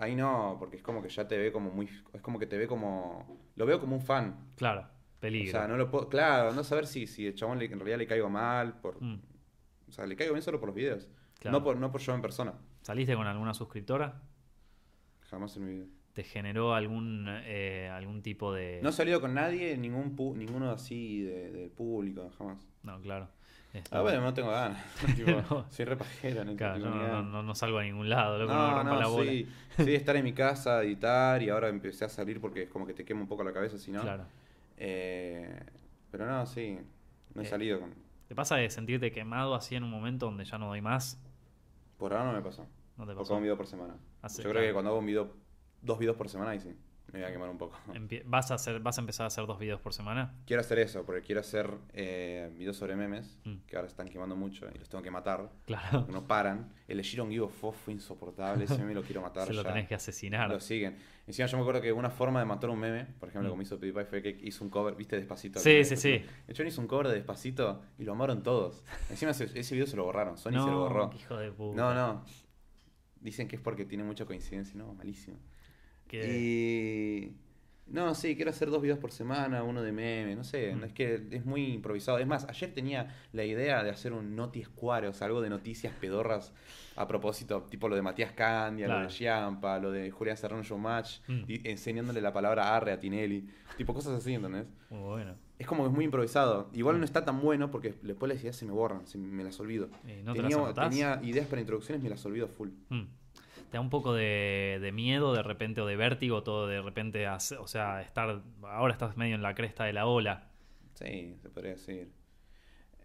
Ahí no, porque es como que ya te ve como muy... Es como que te ve como... Lo veo como un fan. claro. O Peligro. sea, no lo puedo... Claro, no saber si, si el chabón le- en realidad le caigo mal, por... Mm, O sea, le caigo bien solo por los videos. claro. No, por, no por yo en persona. ¿Saliste con alguna suscriptora? Jamás en mi vida. ¿Te generó algún, eh, algún tipo de...? No he salido con nadie, ningún pu- ninguno así de- del público, jamás. No, claro. Está Ah, bueno, no tengo ganas. Tipo, No. Soy re pajero, no Claro, no, no, salgo a ningún lado, loco, no, No, la bola. sí. Sí, estar en mi casa, editar, y ahora empecé a salir porque es como que te quema un poco la cabeza, si no. Claro. Eh, pero no, sí. No he Eh, salido con. ¿Te pasa de sentirte quemado así en un momento donde ya no doy más? Por ahora no me pasó. ¿No te Porque pasó? hago un video por semana. Hace- Yo creo que cuando hago un video, dos videos por semana, ahí sí. Me voy a quemar un poco. ¿Vas a, hacer, ¿Vas a empezar a hacer dos videos por semana? Quiero hacer eso, porque quiero hacer eh, videos sobre memes, Mm. que ahora están quemando mucho y los tengo que matar. Claro. No paran. El de Shiron Give Fuck fue insoportable. Ese meme lo quiero matar. Se lo tenés que asesinar. Lo siguen. Encima yo me acuerdo que una forma de matar un meme, por ejemplo, Mm. como hizo PewDiePie, fue que hizo un cover, ¿viste? Despacito. Sí, sí, sí. El chabón hizo un cover de Despacito y lo amaron todos. Encima ese, ese video se lo borraron. Sony se lo borró. hijo de puta. No, no. Dicen que es porque tiene mucha coincidencia. No, malísimo. Que- Y. No, sí, quiero hacer dos videos por semana, uno de meme, no sé, Mm. es que es muy improvisado. Es más, ayer tenía la idea de hacer un Noti Square, o sea, algo de noticias pedorras a propósito, tipo lo de Matías Candia, lo Claro. de Giampa, lo de Julián Serrano Showmatch, Mm. y enseñándole la palabra arre a Tinelli, tipo cosas así, ¿entendés? Muy bueno. Es como que es muy improvisado. Igual Mm. no está tan bueno porque después las ideas se me borran, se me las olvido. ¿Y no te tenía, las tenía ideas para introducciones, me las olvido full. ¿Te da un poco de, de miedo de repente o de vértigo todo de repente, hace- o sea, estar, ahora estás medio en la cresta de la ola? Sí, se podría decir.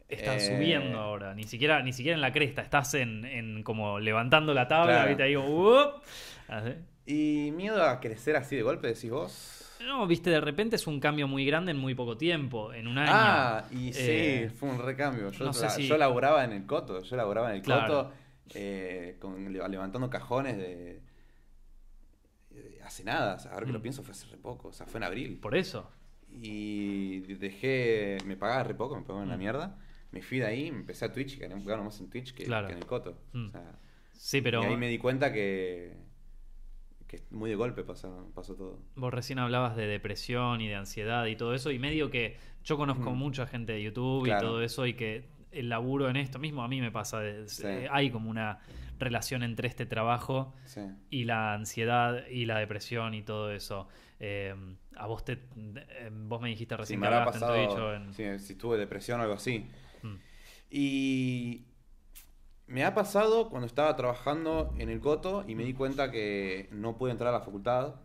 Estás Eh, subiendo ahora, ni siquiera, ni siquiera en la cresta, estás en, en como levantando la tabla, como, "Up". Así. ¿Y miedo a crecer así de golpe, decís vos? No, viste, de repente es un cambio muy grande en muy poco tiempo, en un año. Ah, y sí, Eh, fue un recambio. Yo, no sé si- yo laburaba en el Coto, yo laburaba en el Claro. Coto eh, con- le- levantando cajones de, de hace nada. O sea, ahora que Mm. lo pienso fue hace re poco, o sea, fue en abril. Por eso. Y dejé, me pagaba re poco, me pagaba una Mm. mierda. Me fui de ahí, me empecé a Twitch, gané gano más en Twitch que, Claro. que en el Coto. Mm. O sea, Sí, pero Y ahí me di cuenta que, que muy de golpe pasó, pasó todo. vos recién hablabas de depresión y de ansiedad y todo eso, y medio que yo conozco Mm. mucha gente de YouTube Claro. y todo eso, y que el laburo en esto mismo a mí me pasa. de- Sí. eh, hay como una relación entre este trabajo Sí. y la ansiedad y la depresión y todo eso. Eh, a vos te eh, vos me dijiste Sí, recién me que hablaste pasado, en- sí, si tuve depresión o algo así. Mm. Y me ha pasado cuando estaba trabajando en el Coto y me di cuenta que no pude entrar a la facultad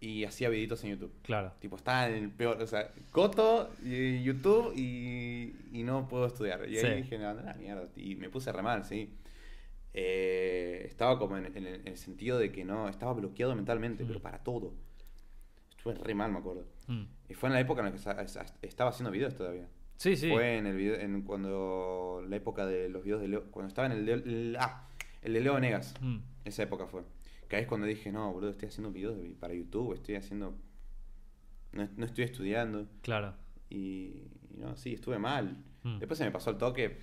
y hacía videitos en YouTube. Claro. Tipo, estaba en el peor, o sea, Coto, y YouTube y, y no puedo estudiar. Y Sí. ahí dije, no, no, la mierda. Y me puse re mal, sí. Eh, estaba como en, en el, en el sentido de que no, estaba bloqueado mentalmente, Mm. pero para todo. Estuve re mal, me acuerdo. Mm. Y fue en la época en la que estaba haciendo videos todavía. Sí, sí. Fue en el video, en cuando la época de los videos de Leo, cuando estaba en el de, el- ah, el de Leo Venegas. Mm. Esa época fue. Que ahí es cuando dije, no, boludo, estoy haciendo videos de- para YouTube, estoy haciendo... No, no estoy estudiando. Claro. Y, y no, sí, estuve mal. Mm. Después se me pasó el toque,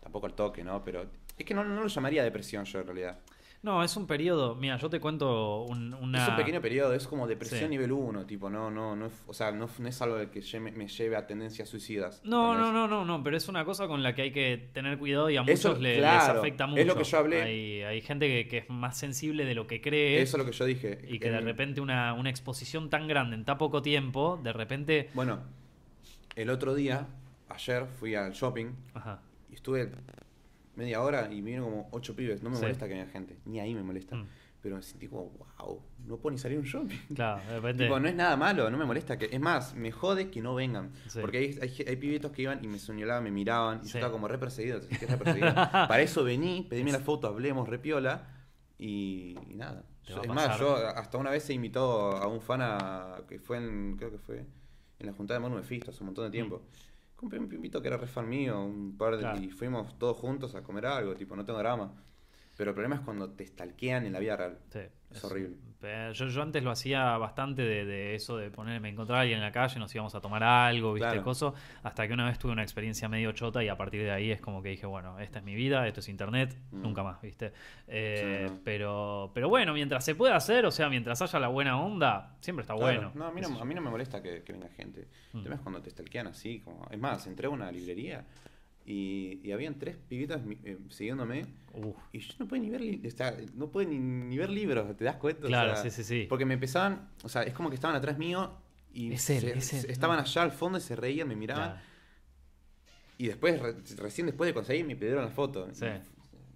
tampoco el toque, ¿no? Pero es que no, no lo llamaría depresión yo en realidad. No, es un periodo. Mira, yo te cuento un, una. Es un pequeño periodo, es como depresión Sí. nivel 1, tipo, no, no, no, es- o sea, no, no es algo que me lleve a tendencias suicidas. No, no, no, no, no, pero es una cosa con la que hay que tener cuidado y a Eso, muchos le- claro, les afecta es mucho. lo que yo hablé. Hay, hay gente que, que es más sensible de lo que cree Eso es lo que yo dije. y que de En- repente una, una exposición tan grande en tan poco tiempo, de repente. Bueno, el otro día, ayer, fui al shopping Ajá. y estuve media hora y me vieron como ocho pibes. No me Sí. molesta que venga gente, ni ahí me molesta. Mm. Pero me sentí como, wow, no puedo ni salir a un shopping. Claro, de repente. Tipo, no es nada malo, no me molesta. que Es más, me jode que no vengan. Sí. Porque hay, hay, hay pibitos que iban y me señalaban, me miraban y Sí. yo estaba como re perseguido. ¿te sentís re perseguido? Para eso vení, pedime la foto, hablemos, re piola y, y nada. Yo- es más, yo hasta una vez se invitó a un fan a, que fue en, creo que fue en la juntada de Manu Mephisto hace un montón de tiempo. Compré un pibito que era re fan mío, un par de. Claro. y fuimos todos juntos a comer algo, tipo, no tengo drama. Pero el problema es cuando te stalkean en la vida real. Sí, Es horrible. Yo, yo antes lo hacía bastante de, de eso de ponerme, encontrar a alguien en la calle, nos íbamos a tomar algo, viste, Claro. coso, hasta que una vez tuve una experiencia medio chota y a partir de ahí es como que dije, bueno, esta es mi vida, esto es internet, Mm. nunca más, viste. Eh, Sí, no. pero, pero bueno, mientras se pueda hacer, o sea, mientras haya la buena onda, siempre está Claro. bueno. No, a mí no, a mí no me molesta que, que venga gente. Mm. El tema es cuando te stalkean así. Como... Es más, entré a una librería y, y habían tres pibitas eh, siguiéndome Uf, y yo no pude ni ver, o sea, no pude ni, ni ver libros, ¿te das cuenta? O Claro, sea, sí, sí, sí. Porque me empezaban, o sea, es como que estaban atrás mío y Es él, se- es él, se- estaban ¿no? allá al fondo y se reían, me miraban. claro. Y después, re- recién después de conseguir, me pidieron la foto. Sí.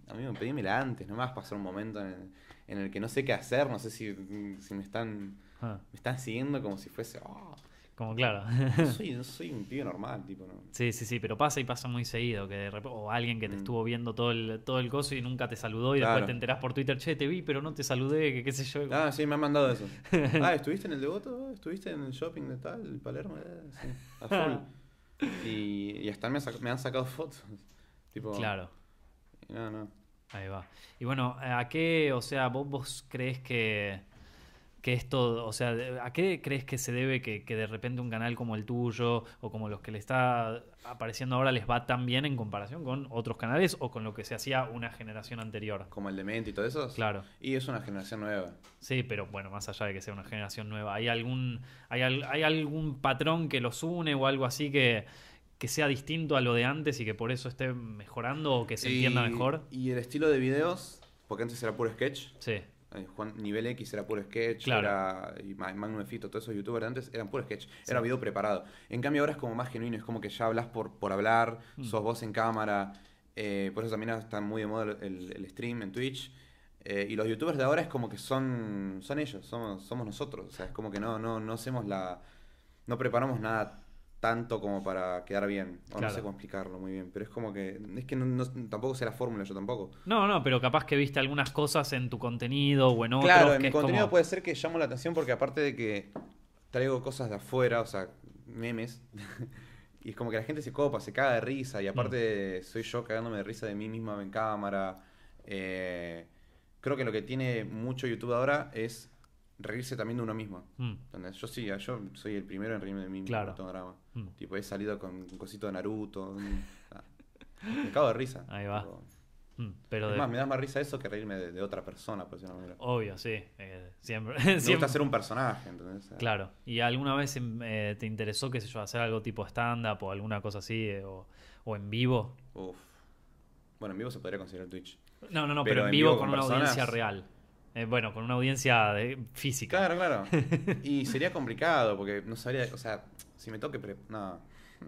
A mí me pedímela antes, nomás pasar un momento en el, en el que no sé qué hacer, no sé si, si me están Ah, me están siguiendo como si fuese. "Oh, como claro. no, soy, soy un pibe normal, tipo, no. Sí, sí, sí, pero pasa y pasa muy seguido, que de rep- o alguien que te Mm. estuvo viendo todo el, todo el coso y nunca te saludó y Claro. después te enterás por Twitter, che, te vi, pero no te saludé, que qué sé yo. Ah, sí, me han mandado eso. Ah, ¿estuviste en el Devoto? ¿Estuviste en el shopping de tal, el Palermo? Eh, sí, a full. Y, y hasta me, me han sacado fotos. Tipo, Claro, No, no. ahí va. Y bueno, ¿a qué, o sea, vos, vos crees que, que esto, o sea, de- ¿a qué crees que se debe que, que de repente un canal como el tuyo o como los que le está apareciendo ahora les va tan bien en comparación con otros canales o con lo que se hacía una generación anterior? Como el Demente y todo eso. Claro. Y es una generación nueva. Sí, pero bueno, más allá de que sea una generación nueva, ¿hay algún, hay, al- hay algún patrón que los une o algo así que, que sea distinto a lo de antes y que por eso esté mejorando o que se entienda mejor? Y el estilo de videos, porque antes era puro sketch. Sí, Juan, nivel X era puro sketch, Claro. era, y Ma- Magnum Efito, todos esos youtubers de antes eran puro sketch, era video preparado. En cambio ahora es como más genuino, es como que ya hablas por, por hablar, Mm. sos vos en cámara, eh, por eso también está muy de moda el stream en Twitch. eh, y los youtubers de ahora es como que son, son ellos, somos, somos nosotros, o sea, es como que no, no, no hacemos la... No preparamos nada tanto como para quedar bien, o Claro. no sé cómo explicarlo muy bien, pero es como que, es que no- no- tampoco sé la fórmula, yo tampoco. No, no, pero capaz que viste algunas cosas en tu contenido o en otros. Claro, en mi contenido como- puede ser que llamo la atención porque aparte de que traigo cosas de afuera, o sea, memes. y es como que la gente se copa, se caga de risa. Y aparte soy yo cagándome de risa de mí misma en cámara. Eh, creo que lo que tiene mucho YouTube ahora es reírse también de uno mismo. Mm. Yo sí, yo soy el primero en reírme de mí mismo. Claro. drama. Mm. Tipo, he salido con un cosito de Naruto. un- ah, me cago de risa. Ahí va. Tipo, Mm, Pero es de- más, me da más risa eso que reírme de, de otra persona, por decirlo de una manera. obvio, sí. eh, siempre. Me siempre- gusta ser un personaje, ¿entendés? Claro. ¿Y alguna vez em, eh, te interesó, qué sé yo, hacer algo tipo stand-up o alguna cosa así? eh, o, o en vivo? Uf. Bueno, en vivo se podría considerar Twitch. No, no, no, Pero en vivo, con, una audiencia real. Eh, bueno, con una audiencia de- física. Claro, claro. Y sería complicado porque no sabría, o sea, si me toque, pre- no,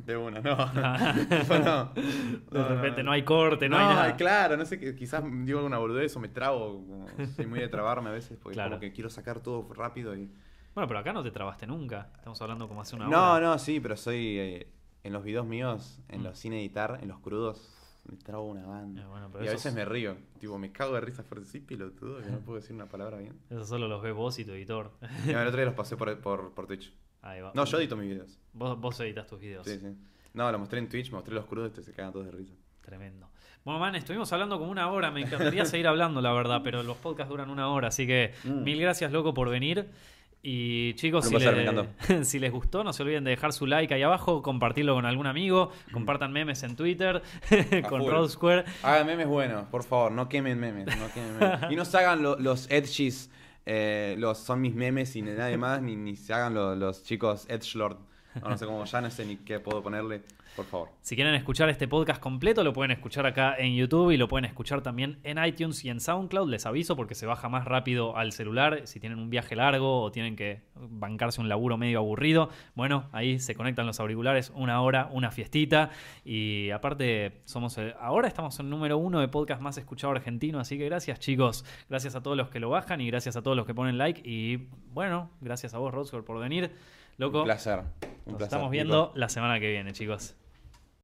de una, no. No. De repente no hay corte, no, hay nada. claro, no sé, quizás digo alguna boludez o me trabo, como, soy muy de trabarme a veces porque Claro. como que quiero sacar todo rápido y... Bueno, pero acá no te trabaste nunca. Estamos hablando como hace una No, hora. no, sí, pero soy, eh, en los videos míos, en Mm. los sin editar, en los crudos, me trabo una banda. Eh, bueno, pero y a veces es- me río, tipo, me cago de risa fuerte, sí, pelotudo, que no puedo decir una palabra bien. Eso solo los ves vos y tu editor. Y el otro día los pasé por, por, por Twitch. Ahí va. No, yo edito mis videos. Vos, vos editas tus videos. Sí, sí. No, lo mostré en Twitch, mostré los crudos, este, se cagan todos de risa. Tremendo. Bueno, man, estuvimos hablando como una hora. Me encantaría seguir hablando, la verdad, pero los podcasts duran una hora. Así que Mm. mil gracias, loco, por venir. Y chicos, si, le- si les gustó, no se olviden de dejar su like ahí abajo, compartirlo con algún amigo, compartan memes en Twitter con. Road Square. Hagan memes buenos, por favor, no quemen memes. No quemen memes. Y no se hagan lo- los edgys, eh, los, son mis memes y nadie más, ni, ni se hagan lo- los chicos edgelord. No, sé cómo, ya no sé ni qué puedo ponerle, por favor. Si quieren escuchar este podcast completo, lo pueden escuchar acá en YouTube y lo pueden escuchar también en iTunes y en SoundCloud. Les aviso porque se baja más rápido al celular. Si tienen un viaje largo o tienen que bancarse un laburo medio aburrido, bueno, ahí se conectan los auriculares, una hora, una fiestita. Y aparte, somos el- ahora estamos en número uno de podcast más escuchado argentino. Así que gracias, chicos. Gracias a todos los que lo bajan y gracias a todos los que ponen like. Y bueno, gracias a vos, Rodswell, por venir. Loco, Un placer. Un nos placer, estamos Nico. viendo la semana que viene, chicos.